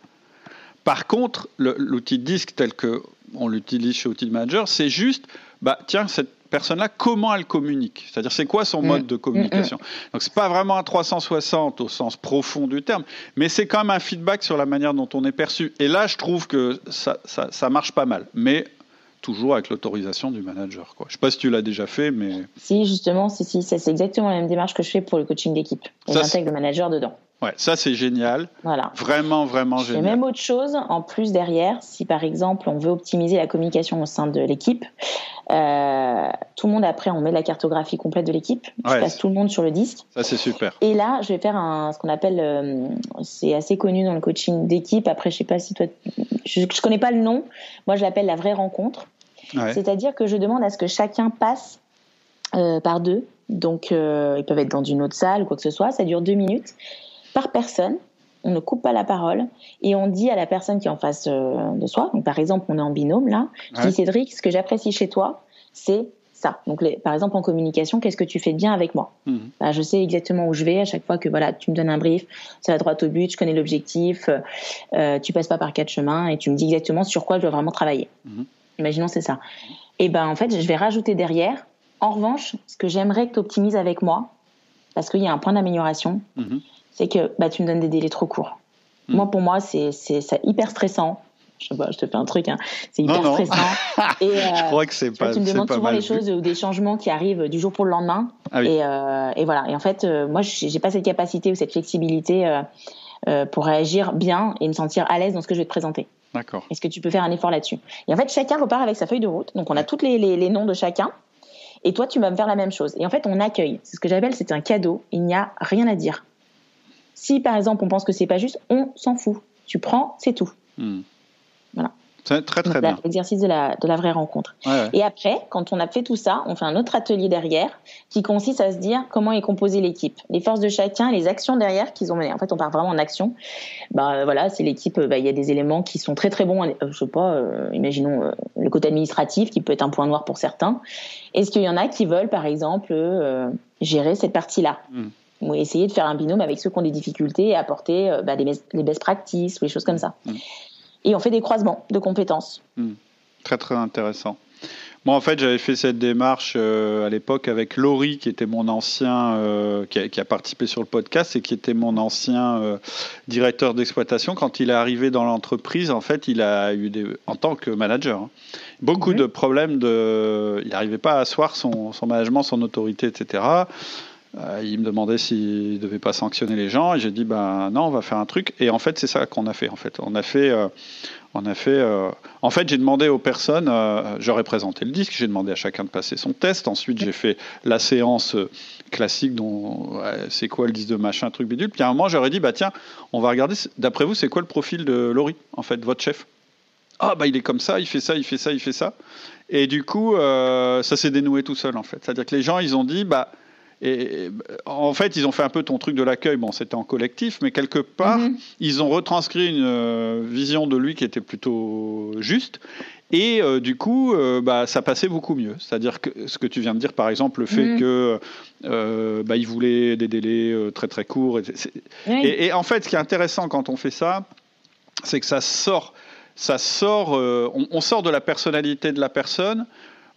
Par contre, l'outil disque tel que on l'utilise chez Outil Manager, c'est juste bah, tiens, cette personne-là, comment elle communique? C'est-à-dire, c'est quoi son Mm. mode de communication? Donc, c'est pas vraiment un 360 au sens profond du terme, mais c'est quand même un feedback sur la manière dont on est perçu. Et là, je trouve que ça, ça, ça marche pas mal. Mais toujours avec l'autorisation du manager. Quoi. Je sais pas si tu l'as déjà fait, mais Si, justement, si, si, c'est exactement la même démarche que je fais pour le coaching d'équipe. J'intègre le manager dedans. Ouais, ça c'est génial. Voilà. Vraiment, vraiment génial. même autre chose en plus derrière. Si par exemple on veut optimiser la communication au sein de l'équipe, euh, tout le monde après on met la cartographie complète de l'équipe. Je Ouais. passe tout le monde sur le disque. Ça c'est super. Et là, je vais faire un, ce qu'on appelle, euh, c'est assez connu dans le coaching d'équipe. Après, je sais pas si toi, je, je connais pas le nom. Moi, je l'appelle la vraie rencontre. Ouais. C'est-à-dire que je demande à ce que chacun passe euh, par deux. Donc, ils peuvent être dans une autre salle ou quoi que ce soit. Ça dure deux minutes par personne. on ne coupe pas la parole et on dit à la personne qui est en face euh, de soi, donc par exemple on est en binôme là, je dis Cédric, ce que j'apprécie chez toi, c'est ça. Donc par exemple en communication, qu'est-ce que tu fais de bien avec moi? Mhm. bah, Je sais exactement où je vais à chaque fois que voilà, tu me donnes un brief, ça va droit au but, je connais l'objectif, euh, tu passes pas par quatre chemins et tu me dis exactement sur quoi je dois vraiment travailler. Mhm. Imaginons c'est ça. Et ben en fait, je vais rajouter derrière. En revanche, ce que j'aimerais que tu optimises avec moi, parce qu'il y a un point d'amélioration, mhm. C'est que bah, tu me donnes des délais trop courts. Mhm. Moi, pour moi, c'est hyper stressant. Je, sais pas, je te fais un truc, hein. c'est hyper stressant. Et, je crois que c'est pas. Tu me demandes souvent les choses ou des changements qui arrivent du jour pour le lendemain. Ah et, euh, et, voilà. Et en fait, euh, moi, j'ai pas cette capacité ou cette flexibilité euh, pour réagir bien et me sentir à l'aise dans ce que je vais te présenter. D'accord. Est-ce que tu peux faire un effort là-dessus? Et en fait, chacun repart avec sa feuille de route. Donc, on a tous les, les, les noms de chacun. Et toi, tu vas me faire la même chose. Et en fait, on accueille. C'est ce que j'appelle, c'est un cadeau. Il n'y a rien à dire. Si, par exemple, on pense que c'est pas juste, on s'en fout. Tu prends, c'est tout. Hmm. Voilà. Très, très, très bien. L'exercice de la, de la vraie rencontre. Et après, quand on a fait tout ça, on fait un autre atelier derrière qui consiste à se dire comment est composée l'équipe, les forces de chacun, les actions derrière qu'ils ont menées. En fait, on part vraiment en action. Bah voilà, c'est l'équipe. Bah, il y a des éléments qui sont très très bons. Euh, je sais pas, euh, imaginons euh, le côté administratif qui peut être un point noir pour certains. Est-ce qu'il y en a qui veulent, par exemple, gérer cette partie-là? Hmm. Ou essayer de faire un binôme avec ceux qui ont des difficultés et apporter bah, des, les best practices ou des choses comme ça. Hmm et on fait des croisements de compétences. Hmm. Très très intéressant. Moi, en fait, j'avais fait cette démarche euh, à l'époque avec Laurie, qui était mon ancien, euh, qui, a, participé sur le podcast et qui était mon ancien euh, directeur d'exploitation. Quand il est arrivé dans l'entreprise, en fait, il a eu des, en tant que manager, hein, beaucoup mhm. de problèmes de, il n'arrivait pas à asseoir son, son, management, son autorité, etc. il me demandait s'il ne devait pas sanctionner les gens et j'ai dit ben non on va faire un truc et en fait c'est ça qu'on a fait en fait on a fait on a fait. Euh, en fait, j'ai demandé aux personnes. Euh, j'aurais présenté le disque. J'ai demandé à chacun de passer son test. Ensuite, j'ai fait la séance euh, classique dont c'est quoi le disque de machin, truc bidule. Puis à un moment, j'aurais dit bah tiens, on va regarder. D'après vous, c'est quoi le profil de Laurie, en fait, votre chef? Ah bah il est comme ça, il fait ça, il fait ça, il fait ça. Et du coup, ça s'est dénoué tout seul en fait. C'est-à-dire que les gens, ils ont dit bah et en fait, ils ont fait un peu ton truc de l'accueil. Bon, c'était en collectif, mais quelque part, mhm. ils ont retranscrit une euh, vision de lui qui était plutôt juste. Et euh, du coup, euh, bah, ça passait beaucoup mieux. C'est-à-dire que ce que tu viens de dire, par exemple, le fait mhm. que bah, il voulait des délais très très courts. Et, en fait, ce qui est intéressant quand on fait ça, c'est que ça sort, ça sort, on, sort de la personnalité de la personne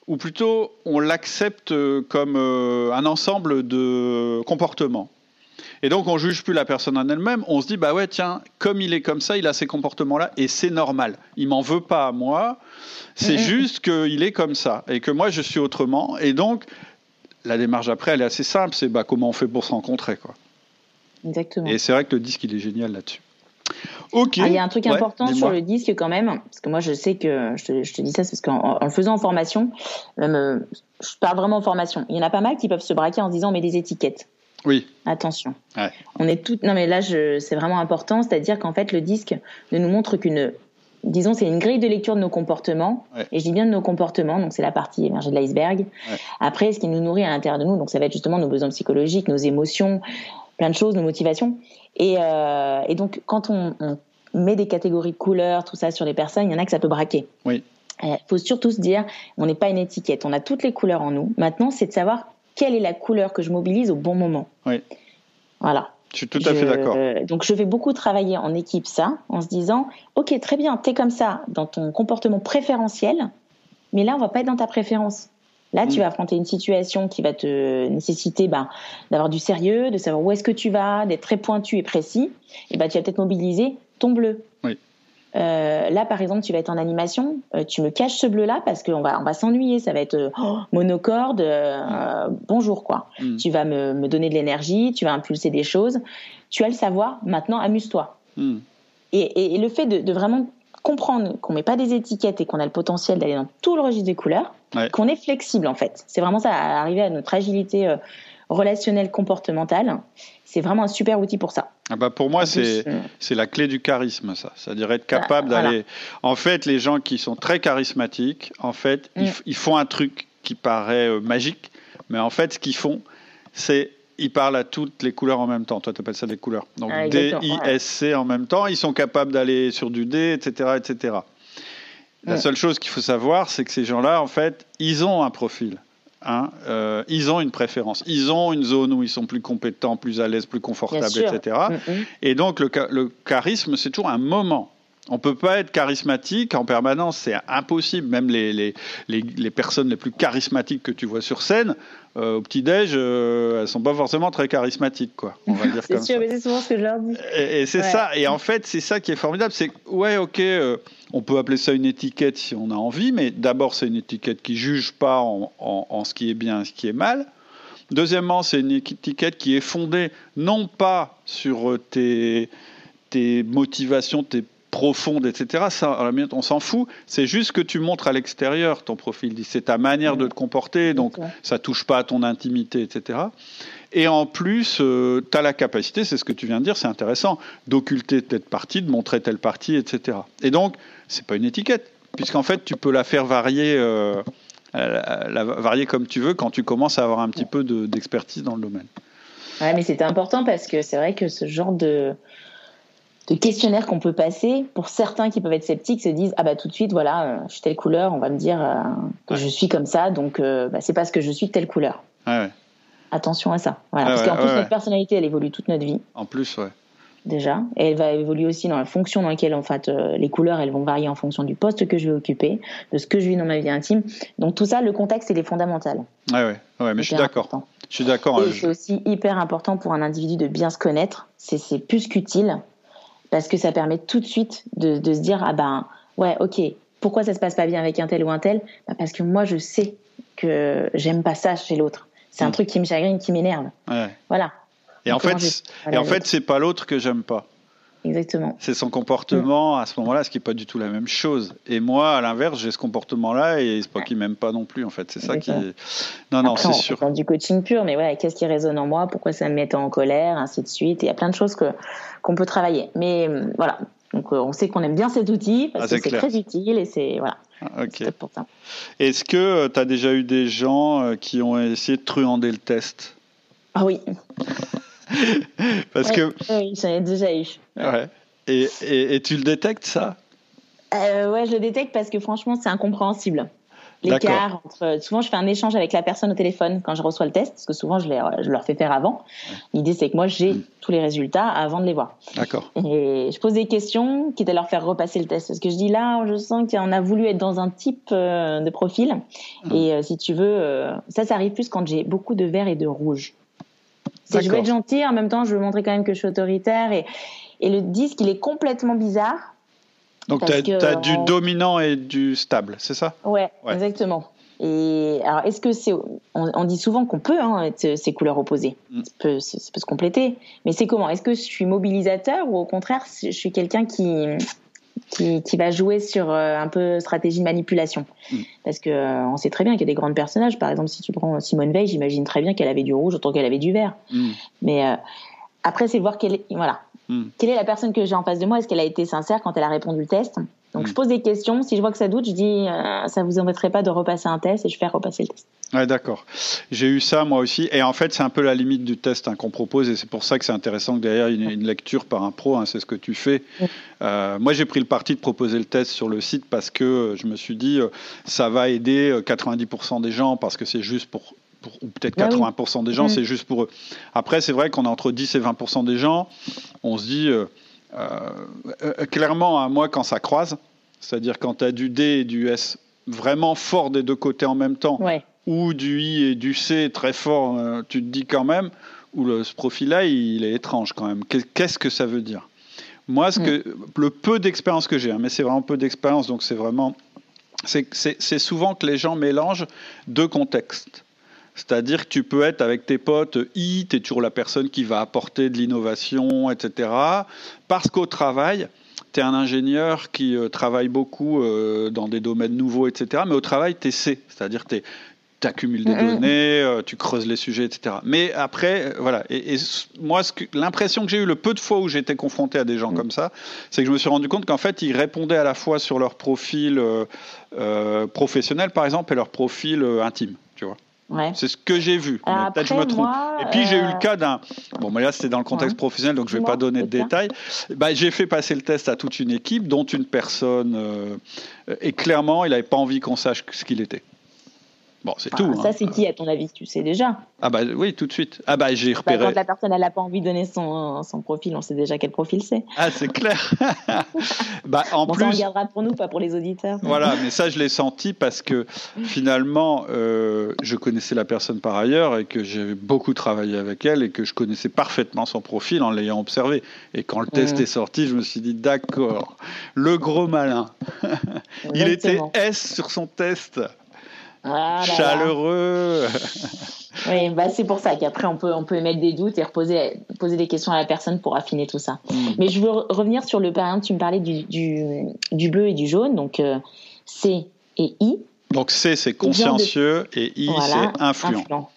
ou plutôt on l'accepte comme euh, un ensemble de comportements. Et donc on juge plus la personne en elle-même, on se dit bah ouais tiens, comme il est comme ça, il a ces comportements-là et c'est normal. Il m'en veut pas à moi, c'est juste qu'il est comme ça et que moi je suis autrement. Et donc la démarche après elle est assez simple, c'est bah comment on fait pour se rencontrer quoi. Exactement. Et c'est vrai que le disque il est génial là-dessus. Ok. Ah, il y a un truc important sur le disque quand même, parce que moi je sais que je te, dis ça, parce qu'en le faisant en formation, même, euh, je parle vraiment en formation. Il y en a pas mal qui peuvent se braquer en se disant mais des étiquettes. Oui. Attention. On est tout. Non mais là c'est vraiment important, c'est-à-dire qu'en fait le disque ne nous montre qu'une disons, c'est une grille de lecture de nos comportements. Et je dis bien de nos comportements, donc c'est la partie émergée de l'iceberg. Après, ce qui nous nourrit à l'intérieur de nous, donc ça va être justement nos besoins psychologiques, nos émotions, plein de choses, nos motivations. Et, euh, et donc, quand on, on, met des catégories de couleurs, tout ça sur les personnes, il y en a que ça peut braquer. Oui. Il euh, faut surtout se dire, on n'est pas une étiquette, on a toutes les couleurs en nous. Maintenant, c'est de savoir quelle est la couleur que je mobilise au bon moment. Oui. Voilà. Je suis tout à fait d'accord. Donc, je vais beaucoup travailler en équipe ça, en se disant, OK, très bien, tu es comme ça dans ton comportement préférentiel, mais là, on va pas être dans ta préférence. Là, tu mm. vas affronter une situation qui va te nécessiter ben, d'avoir du sérieux, de savoir où est-ce que tu vas, d'être très pointu et précis. Et ben, tu vas peut-être mobiliser ton bleu. Oui. Euh, là, par exemple, tu vas être en animation, euh, tu me caches ce bleu-là parce qu'on va, on va s'ennuyer, ça va être euh, oh, monocorde, mm. bonjour quoi. Mm. Tu vas me, me, donner de l'énergie, tu vas impulser des choses. Tu as le savoir, maintenant amuse-toi. Et, et, le fait de, de vraiment comprendre qu'on met pas des étiquettes et qu'on a le potentiel d'aller dans tout le registre des couleurs, qu'on est flexible en fait. C'est vraiment ça, arriver à notre agilité euh, relationnelle comportementale. C'est vraiment un super outil pour ça. Ah bah pour moi, c'est euh, c'est la clé du charisme, ça. C'est-à-dire être capable d'aller. En fait, les gens qui sont très charismatiques, en fait, ils, mm. font un truc qui paraît euh, magique, mais en fait, ce qu'ils font, c'est ils parlent à toutes les couleurs en même temps. Toi, tu appelles ça des couleurs. Donc ah, D, I, S, C en même temps. Ils sont capables d'aller sur du D, etc. etc. La seule chose qu'il faut savoir, c'est que ces gens-là, en fait, ils ont un profil. Hein, euh, ils ont une préférence. Ils ont une zone où ils sont plus compétents, plus à l'aise, plus confortables, etc. Mm, mm. Et donc, le, le charisme, c'est toujours un moment. On ne peut pas être charismatique en permanence, c'est impossible. Même les, les, les, personnes les plus charismatiques que tu vois sur scène, euh, au petit-déj, euh, elles ne sont pas forcément très charismatiques. Quoi, c'est sûr, mais c'est souvent ce que je leur dis. Et, c'est ça. Et en fait, c'est ça qui est formidable. C'est ouais, ok, euh, on peut appeler ça une étiquette si on a envie, mais d'abord, c'est une étiquette qui ne juge pas en, en, ce qui est bien et ce qui est mal. Deuxièmement, c'est une étiquette qui est fondée non pas sur tes, tes motivations, tes profonde, etc. Ça, on s'en fout. C'est juste que tu montres à l'extérieur ton profil. C'est ta manière de te comporter, donc ça touche pas à ton intimité, etc. Et en plus, euh, tu as la capacité, c'est ce que tu viens de dire, c'est intéressant, d'occulter telle partie, de montrer telle partie, etc. Et donc, c'est pas une étiquette, puisqu'en fait, tu peux la faire varier, euh, la, varier comme tu veux quand tu commences à avoir un petit peu d'expertise dans le domaine. Ouais, mais c'est important parce que c'est vrai que ce genre de, de questionnaires qu'on peut passer, pour certains qui peuvent être sceptiques, se disent ah bah tout de suite voilà, euh, je suis telle couleur, on va me dire euh, que je suis comme ça, donc euh, bah, c'est parce que je suis telle couleur. Attention à ça, voilà, parce qu'en plus notre personnalité elle évolue toute notre vie. En plus, ouais. Déjà, et elle va évoluer aussi dans la fonction dans laquelle en fait les couleurs elles vont varier en fonction du poste que je vais occuper, de ce que je vis dans ma vie intime. Donc tout ça, le contexte il est fondamental. Ouais ouais, ouais mais je suis d'accord. Je suis d'accord. Et c'est aussi hyper important pour un individu de bien se connaître. C'est plus qu'utile parce que ça permet tout de suite de, de, se dire ah ben ouais ok pourquoi ça se passe pas bien avec un tel ou un tel? Bah parce que moi je sais que j'aime pas ça chez l'autre. C'est un mm. truc qui me chagrine qui m'énerve. Ouais. voilà. Et en fait et en fait c'est pas l'autre que j'aime pas Exactement. C'est son comportement à ce moment-là, ce qui n'est pas du tout la même chose. Et moi, à l'inverse, j'ai ce comportement-là et qu'il m'aime pas non plus, en fait. C'est ça qui. Non, non, c'est sûr. du coaching pur, mais voilà, qu'est-ce qui résonne en moi? Pourquoi ça me met en colère? Ainsi de suite. Il y a plein de choses qu'on peut travailler. Mais euh, voilà. Donc, euh, on sait qu'on aime bien cet outil parce ah, que c'est très utile et c'est voilà. Ah, Est-ce que euh, tu as déjà eu des gens qui ont essayé de truander le test? Ah oui. Parce que. Oui, j'en ai déjà eu. Ouais. Et, et, tu le détectes, ça? Euh, Ouais, je le détecte parce que franchement, c'est incompréhensible. L'écart entre. Souvent, je fais un échange avec la personne au téléphone quand je reçois le test, parce que souvent, je, les, je leur fais faire avant. L'idée, c'est que moi, j'ai mm. tous les résultats avant de les voir. D'accord. Et je pose des questions, quitte à leur faire repasser le test. Parce que je dis là, je sens qu'on a voulu être dans un type euh, de profil. Mm. Et euh, si tu veux, euh, ça, ça arrive plus quand j'ai beaucoup de vert et de rouge. Je veux être gentil, en même temps, je veux montrer quand même que je suis autoritaire. Et, et le disque, il est complètement bizarre. Donc tu as, du dominant et du stable, c'est ça? Ouais, exactement. Et alors, est-ce que c'est. On, dit souvent qu'on peut hein, être ces couleurs opposées. Mm. Ça, peut, se compléter. Mais c'est comment? Est-ce que je suis mobilisateur ou au contraire, je suis quelqu'un qui, qui, va jouer sur euh, un peu stratégie de manipulation mm. Parce que euh, on sait très bien qu'il y a des grands personnages. Par exemple, si tu prends Simone Veil, j'imagine très bien qu'elle avait du rouge autant qu'elle avait du vert. Mm. Mais euh, après, c'est voir quelle est. Voilà. Hmm. Quelle est la personne que j'ai en face de moi? Est-ce qu'elle a été sincère quand elle a répondu le test? Donc je hmm. pose des questions. Si je vois que ça doute, je dis euh, ça vous embêterait pas de repasser un test et je fais repasser le test. Ouais, d'accord. J'ai eu ça moi aussi. Et en fait, c'est un peu la limite du test hein, qu'on propose et c'est pour ça que c'est intéressant que derrière une, une lecture par un pro, hein, c'est ce que tu fais. Euh, moi, j'ai pris le parti de proposer le test sur le site parce que euh, je me suis dit ça va aider 90% des gens parce que c'est juste pour ou peut-être 80% bah des gens, mm. c'est juste pour eux. Après, c'est vrai qu'on est entre 10 et 20% des gens, on se dit, euh, euh, clairement, à moi, quand ça croise, c'est-à-dire quand tu as du D et du S vraiment fort des deux côtés en même temps, ou du I et du C très fort, euh, tu te dis quand même, ou le, ce profil-là, il est étrange quand même. Qu'est-ce que ça veut dire? Moi, ce mm. que, le peu d'expérience que j'ai, hein, mais c'est vraiment peu d'expérience, donc c'est vraiment... C'est souvent que les gens mélangent deux contextes. C'est-à-dire que tu peux être avec tes potes I, tu es toujours la personne qui va apporter de l'innovation, etc. Parce qu'au travail, tu es un ingénieur qui euh, travaille beaucoup euh, dans des domaines nouveaux, etc. Mais au travail, tu es C, c'est-à-dire que tu accumules des données, euh, tu creuses les sujets, etc. Mais après, voilà. Et, moi, l'impression que j'ai eu le peu de fois où j'étais confronté à des gens mm. comme ça, c'est que je me suis rendu compte qu'en fait, ils répondaient à la fois sur leur profil professionnel, par exemple, et leur profil intime, C'est ce que j'ai vu. Peut-être je me trompe. et puis j'ai eu le euh, cas d'un. Bon, mais là c'était dans le contexte professionnel, donc je ne vais pas donner de détails. Bah, j'ai fait passer le test à toute une équipe, dont une personne. Euh, et clairement, il n'avait pas envie qu'on sache ce qu'il était. Bon, c'est tout. Ça, hein. c'est qui, à ton avis Tu sais déjà? Ah, bah oui, tout de suite. Ah, bah j'ai bah, repéré. quand la personne, elle n'a pas envie de donner son, son, profil, on sait déjà quel profil c'est. Ah, c'est clair. bah, en plus. Ça, on gardera pour nous, pas pour les auditeurs. Voilà, mais ça, je l'ai senti parce que finalement, euh, je connaissais la personne par ailleurs et que j'avais beaucoup travaillé avec elle et que je connaissais parfaitement son profil en l'ayant observé. Et quand le test mmh. est sorti, je me suis dit, d'accord, le gros malin. Il était S sur son test. Ah Chaleureux. oui, bah c'est pour ça qu'après on peut on peut émettre des doutes et reposer poser des questions à la personne pour affiner tout ça. Mm. Mais je veux revenir sur le par tu me parlais du, du, bleu et du jaune, donc euh, C et I. Donc C c'est consciencieux et I c'est influent.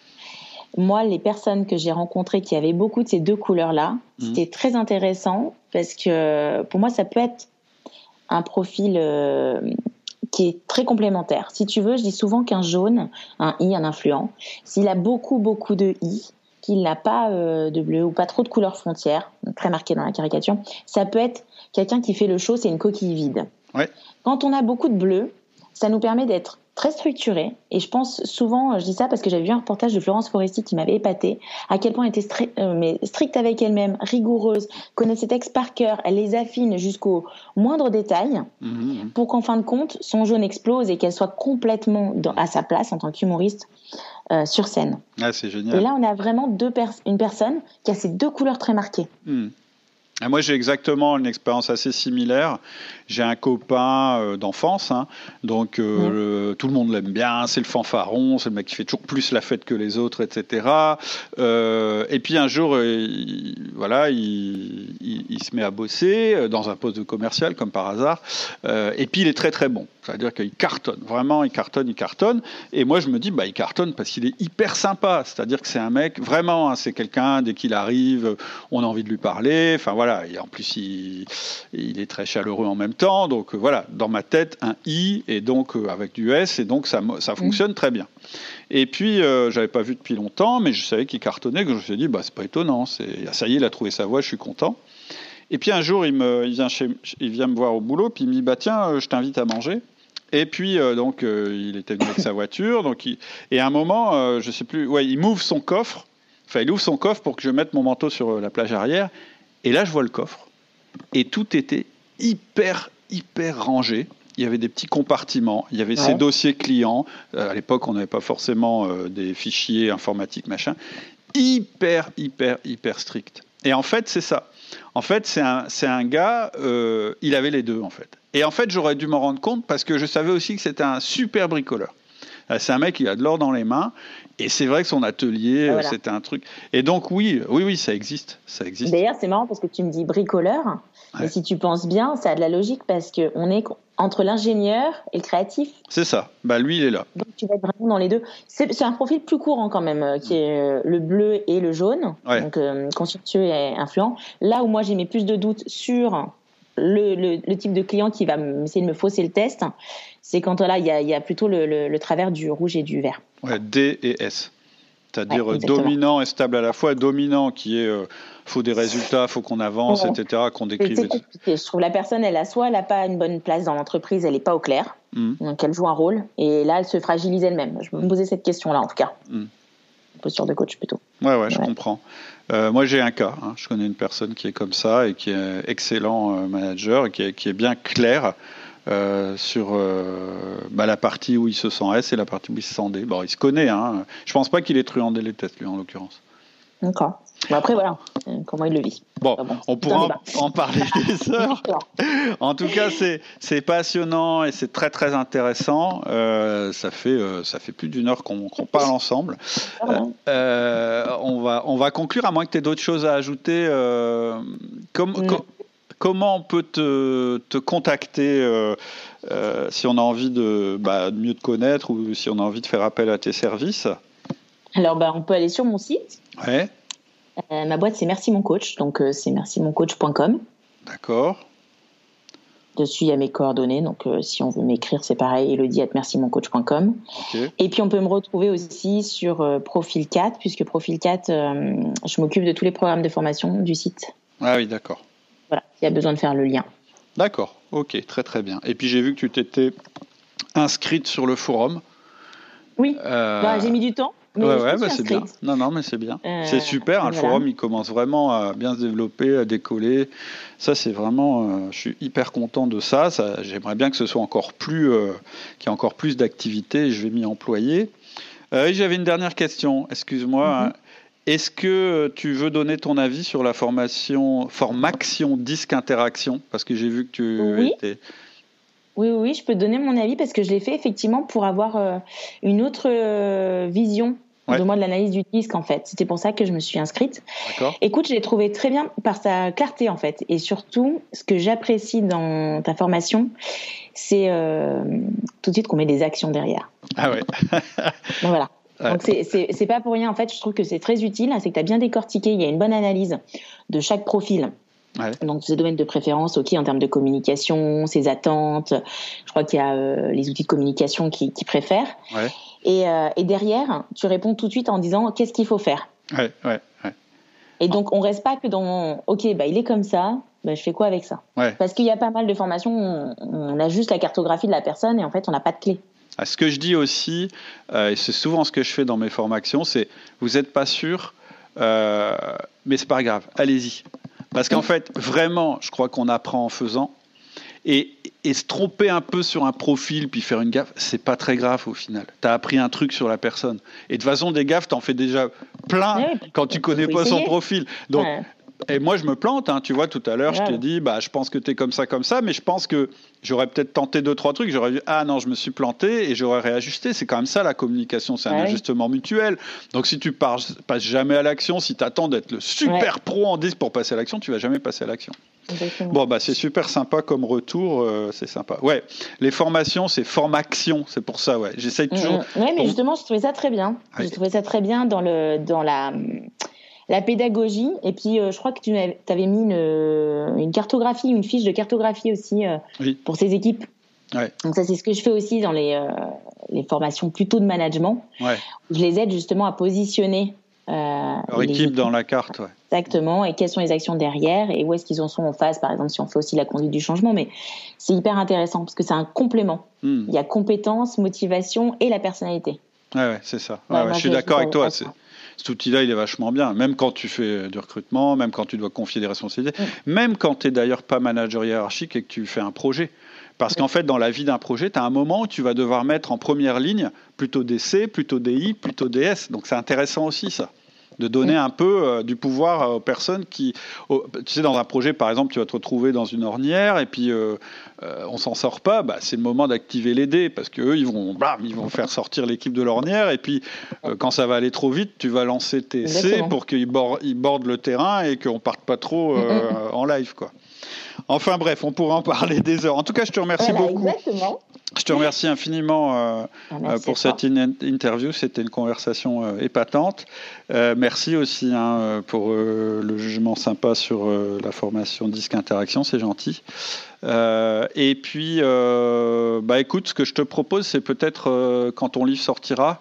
Moi, les personnes que j'ai rencontrées qui avaient beaucoup de ces deux couleurs-là, mm. c'était très intéressant parce que pour moi, ça peut être un profil euh, qui est très complémentaire. Si tu veux, je dis souvent qu'un jaune, un I, un influent, s'il a beaucoup, beaucoup de I, qu'il n'a pas euh, de bleu ou pas trop de couleurs frontières, très marquées dans la caricature, ça peut être quelqu'un qui fait le show, c'est une coquille vide. Quand on a beaucoup de bleu, ça nous permet d'être très structuré. Et je pense souvent, je dis ça parce que j'avais vu un reportage de Florence Foresti qui m'avait épaté, à quel point elle était euh, mais stricte avec elle-même, rigoureuse, connaît ses textes par cœur, elle les affine jusqu'au moindre détail, mhm. pour qu'en fin de compte, son jaune explose et qu'elle soit complètement à sa place en tant qu'humoriste euh, sur scène. Ah, c'est génial. Et là, on a vraiment deux une personne qui a ces deux couleurs très marquées. Hmm. Moi, j'ai exactement une expérience assez similaire. J'ai un copain euh, d'enfance, hein. donc euh, tout le monde l'aime bien, c'est le fanfaron, c'est le mec qui fait toujours plus la fête que les autres, etc. Euh, et puis un jour, il, voilà, il, il, se met à bosser dans un poste de commercial, comme par hasard, et puis il est très très bon. C'est-à-dire qu'il cartonne, vraiment, il cartonne, il cartonne. Et moi, je me dis, bah, il cartonne parce qu'il est hyper sympa. C'est-à-dire que c'est un mec, vraiment, hein, c'est quelqu'un, dès qu'il arrive, on a envie de lui parler. Enfin, voilà. Et en plus, il, il est très chaleureux en même temps. Donc, euh, voilà, dans ma tête, un I, et donc euh, avec du S, et donc ça, ça fonctionne très bien. Et puis, euh, j'avais pas vu depuis longtemps, mais je savais qu'il cartonnait, que je me suis dit, bah, c'est pas étonnant. Ça y est, il a trouvé sa voie, je suis content. Et puis un jour, il, me, il, vient chez, il vient me voir au boulot, puis il me dit, bah, tiens, je t'invite à manger. Et puis, euh, donc, euh, il était venu avec sa voiture. Donc Et à un moment, euh, je sais plus, ouais, il m'ouvre son coffre. Enfin, il ouvre son coffre pour que je mette mon manteau sur la plage arrière. Et là, je vois le coffre. Et tout était hyper, hyper rangé. Il y avait des petits compartiments, il y avait ses dossiers clients. à l'époque, on n'avait pas forcément des fichiers informatiques, machin. Hyper, hyper, hyper strict. Et en fait, c'est ça. En fait, c'est un, un, gars, il avait les deux, en fait. Et en fait, j'aurais dû m'en rendre compte parce que je savais aussi que c'était un super bricoleur. Euh, c'est un mec qui a de l'or dans les mains. Et c'est vrai que son atelier, ah, c'était un truc. Et donc, oui, oui, oui, ça existe. Ça existe. D'ailleurs, c'est marrant parce que tu me dis bricoleur. Et si tu penses bien, ça a de la logique parce qu'on est entre l'ingénieur et le créatif. C'est ça. Bah, lui, il est là. Donc, tu vas être vraiment dans les deux. C'est un profil plus courant quand même, euh, qui est euh, le bleu et le jaune. Donc, euh, et influent. Là où moi, j'ai mis plus de doutes sur le, type de client qui va essayer de me fausser le test, c'est quand là, il y a, plutôt le, travers du rouge et du vert. Ouais, D et S. C'est-à-dire dominant et stable à la fois. Dominant qui est euh, faut des résultats, faut qu'on avance, etc., qu'on décrive. Je trouve la personne, elle a soit elle n'a pas une bonne place dans l'entreprise, elle n'est pas au clair, hmm. donc elle joue un rôle, et là elle se fragilise elle-même. Je me posais cette question-là en tout cas. Mm. Posture de coach plutôt. Ouais, ouais, je comprends. Euh, moi, j'ai un cas. Hein. Je connais une personne qui est comme ça et qui est excellent euh, manager et qui est, qui est bien clair euh, sur bah, la partie où il se sent S et la partie où il se sent D. Bon, il se connaît. Hein. Je pense pas qu'il ait truandé les tests, lui, en l'occurrence. D'accord après, voilà, euh, comment il le vit. Bon, on pourra en, parler des heures. en tout cas, c'est passionnant et c'est très très intéressant. Euh, ça, fait, euh, ça fait plus d'une heure qu'on parle ensemble. on, va, on va conclure, à moins que tu aies d'autres choses à ajouter. comment on peut te, te contacter si on a envie de, bah, de mieux te connaître ou si on a envie de faire appel à tes services? Alors, bah, on peut aller sur mon site. Ouais. Euh, ma boîte, c'est Merci Mon Coach. Donc, euh, c'est mercimoncoach.com. D'accord. Dessus, il y a mes coordonnées. Donc, euh, si on veut m'écrire, c'est pareil, elodie.mercimoncoach.com. Okay. Et puis, on peut me retrouver aussi sur Profil 4, puisque Profil 4, euh, je m'occupe de tous les programmes de formation du site. Ah oui, d'accord. Voilà, il y a besoin de faire le lien. D'accord, ok, très très bien. Et puis, j'ai vu que tu t'étais inscrite sur le forum. Oui, bah, j'ai mis du temps. Oui, ouais, bah, c'est bien. Non, non, mais c'est bien. Euh, c'est super. Hein, le forum, il commence vraiment à bien se développer, à décoller. Ça, c'est vraiment. Euh, je suis hyper content de ça. ça J'aimerais bien que ce soit encore plus, euh, qu'il y ait encore plus d'activités. Je vais m'y employer. J'avais une dernière question. Excuse-moi. Mm-hmm. Hein. Est-ce que tu veux donner ton avis sur la formation, formation disque interaction? Parce que j'ai vu que tu oui. étais. Oui, oui, je peux donner mon avis parce que je l'ai fait effectivement pour avoir une autre vision de moi de l'analyse du disque en fait. C'était pour ça que je me suis inscrite. Écoute, je l'ai trouvé très bien par sa clarté en fait. Et surtout, ce que j'apprécie dans ta formation, c'est euh, tout de suite qu'on met des actions derrière. Ah ouais. Donc voilà. Donc c'est pas pour rien en fait. Je trouve que c'est très utile. C'est que tu as bien décortiqué. Il y a une bonne analyse de chaque profil. Ouais. Donc, ses domaines de préférence, ok, en termes de communication, ses attentes. Je crois qu'il y a euh, les outils de communication qui, qui préfèrent. Ouais. Et, euh, et, derrière, tu réponds tout de suite en disant qu'est-ce qu'il faut faire? Ouais, ouais, ouais. Et donc, on reste pas que dans ok, bah il est comme ça, bah, je fais quoi avec ça? Ouais. Parce qu'il y a pas mal de formations, on, on a juste la cartographie de la personne et en fait, on n'a pas de clé. Ah, ce que je dis aussi, euh, et c'est souvent ce que je fais dans mes formations, c'est vous n'êtes pas sûr, euh, mais c'est pas grave, allez-y. Parce qu'en fait, vraiment, je crois qu'on apprend en faisant. Et, et, se tromper un peu sur un profil puis faire une gaffe, c'est pas très grave au final. Tu as appris un truc sur la personne. Et de toute façon, des gaffes, tu en fais déjà plein oui, quand tu connais pas essayer. son profil. Donc, ouais. Et moi, je me plante. Hein, tu vois, tout à l'heure, ouais. je t'ai dit, bah, je pense que tu es comme ça, comme ça, mais je pense que j'aurais peut-être tenté deux, trois trucs. J'aurais dit, ah non, je me suis planté et j'aurais réajusté. C'est quand même ça, la communication. C'est un ouais. ajustement mutuel. Donc, si tu passes jamais à l'action, si tu attends d'être le super pro en 10 pour passer à l'action, tu vas jamais passer à l'action. Bon, bah, c'est super sympa comme retour. Euh, c'est sympa. Ouais, les formations, c'est formation. C'est pour ça, ouais. J'essaye toujours. Mmh, oui, mais justement, je trouvais ça très bien. J'ai trouvé ça très bien dans, le, dans la la pédagogie. Et puis, euh, je crois que tu avais mis une, une, cartographie, une fiche de cartographie aussi euh, oui. pour ces équipes. Ouais. Donc ça, c'est ce que je fais aussi dans les, euh, les formations plutôt de management. Ouais. Je les aide justement à positionner euh, leur équipe, dans la carte. Ouais. Exactement. Et quelles sont les actions derrière et où est-ce qu'ils en sont en phase, par exemple, si on fait aussi la conduite du changement. Mais c'est hyper intéressant parce que c'est un complément. Mm. Il y a compétence, motivation et la personnalité. Ouais, ouais c'est ça. Ouais, je suis d'accord avec toi. C'est cet outil-là, il est vachement bien. Même quand tu fais du recrutement, même quand tu dois confier des responsabilités, mmh. même quand tu es d'ailleurs pas manager hiérarchique et que tu fais un projet. Parce qu'en fait, dans la vie d'un projet, tu as un moment où tu vas devoir mettre en première ligne plutôt des C, plutôt des I, plutôt des S. Donc c'est intéressant aussi ça de donner un peu euh, du pouvoir aux personnes qui, tu sais, dans un projet, par exemple, tu vas te retrouver dans une ornière et puis euh, euh, on s'en sort pas, bah, c'est le moment d'activer les dés parce que eux, ils vont, blam, ils vont faire sortir l'équipe de l'ornière et puis euh, quand ça va aller trop vite, tu vas lancer tes C pour qu'ils bordent, bordent, le terrain et qu'on parte pas trop euh, en live, quoi. Enfin bref, on pourra en parler des heures. En tout cas, je te remercie voilà, beaucoup. Exactement. Je te remercie infiniment euh, ah, pour cette in interview. C'était une conversation euh, épatante. Euh, merci aussi hein, pour le jugement sympa sur la formation Disque Interaction. C'est gentil. et puis, bah, écoute, ce que je te propose, c'est peut-être quand ton livre sortira,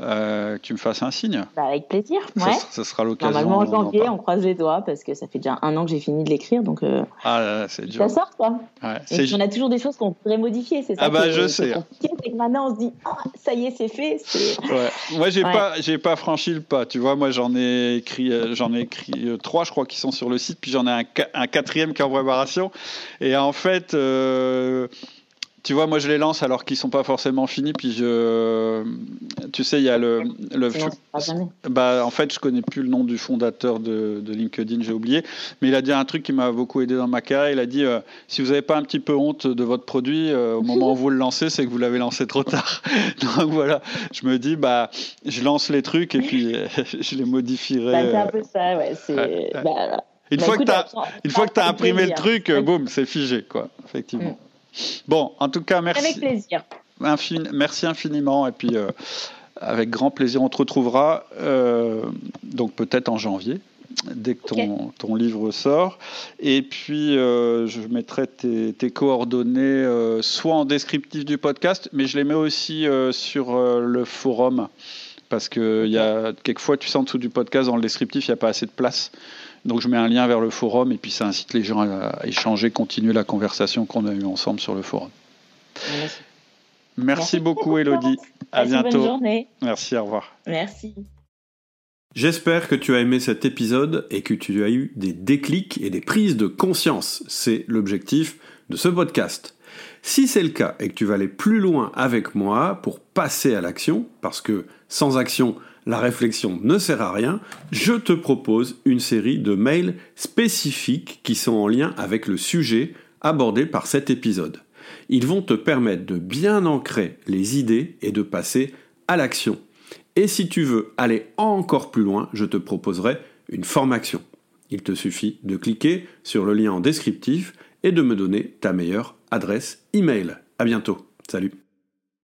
euh, que tu me fasses un signe. Bah, avec plaisir. Ouais. Ça, ça sera l'occasion. Normalement en janvier, on croise les doigts parce que ça fait déjà un an que j'ai fini de l'écrire, donc. Euh, ah là, là c'est dur. Ça sort quoi. Ouais, Et on a toujours des choses qu'on pourrait modifier, c'est ça. Ah bah je sais. Et maintenant on se dit, oh, ça y est, c'est fait. Ouais. Moi j'ai pas, j'ai pas franchi le pas. Tu vois, moi j'en ai écrit, euh, j'en ai écrit trois, je crois, qui sont sur le site, puis j'en ai un, un, quatrième qui est en préparation. Et en fait. Euh, tu vois, moi je les lance alors qu'ils sont pas forcément finis. Puis je, tu sais, il y a le, le bah en fait je connais plus le nom du fondateur de, de LinkedIn, j'ai oublié, mais il a dit un truc qui m'a beaucoup aidé dans ma carrière. Il a dit euh, si vous n'avez pas un petit peu honte de votre produit euh, au moment où vous le lancez, c'est que vous l'avez lancé trop tard. Donc voilà, je me dis bah je lance les trucs et puis je les modifierai. Bah, c'est un peu ça, ouais. C'est ouais, ouais. Bah, une, bah, fois écoute, as, une fois que tu as imprimé le truc, boum, c'est figé, quoi, effectivement. Mm. Bon, en tout cas, merci. Avec plaisir. Infin merci infiniment. Et puis, euh, avec grand plaisir, on te retrouvera, euh, donc peut-être en janvier. dès que ton, ton, livre sort. Et puis, je mettrai tes, tes coordonnées soit en descriptif du podcast, mais je les mets aussi sur le forum. Parce que y a, quelquefois, tu sais, en dessous du podcast, dans le descriptif, il n'y a pas assez de place. Donc je mets un lien vers le forum et puis ça incite les gens à échanger, continuer la conversation qu'on a eue ensemble sur le forum. Merci, Merci, beaucoup, Elodie. À bientôt. Bonne journée. Merci, au revoir. Merci. J'espère que tu as aimé cet épisode et que tu as eu des déclics et des prises de conscience. C'est l'objectif de ce podcast. Si c'est le cas et que tu vas aller plus loin avec moi pour passer à l'action, parce que sans action, la réflexion ne sert à rien, je te propose une série de mails spécifiques qui sont en lien avec le sujet abordé par cet épisode. Ils vont te permettre de bien ancrer les idées et de passer à l'action. Et si tu veux aller encore plus loin, je te proposerai une formation. Il te suffit de cliquer sur le lien en descriptif et de me donner ta meilleure adresse email. À bientôt. Salut.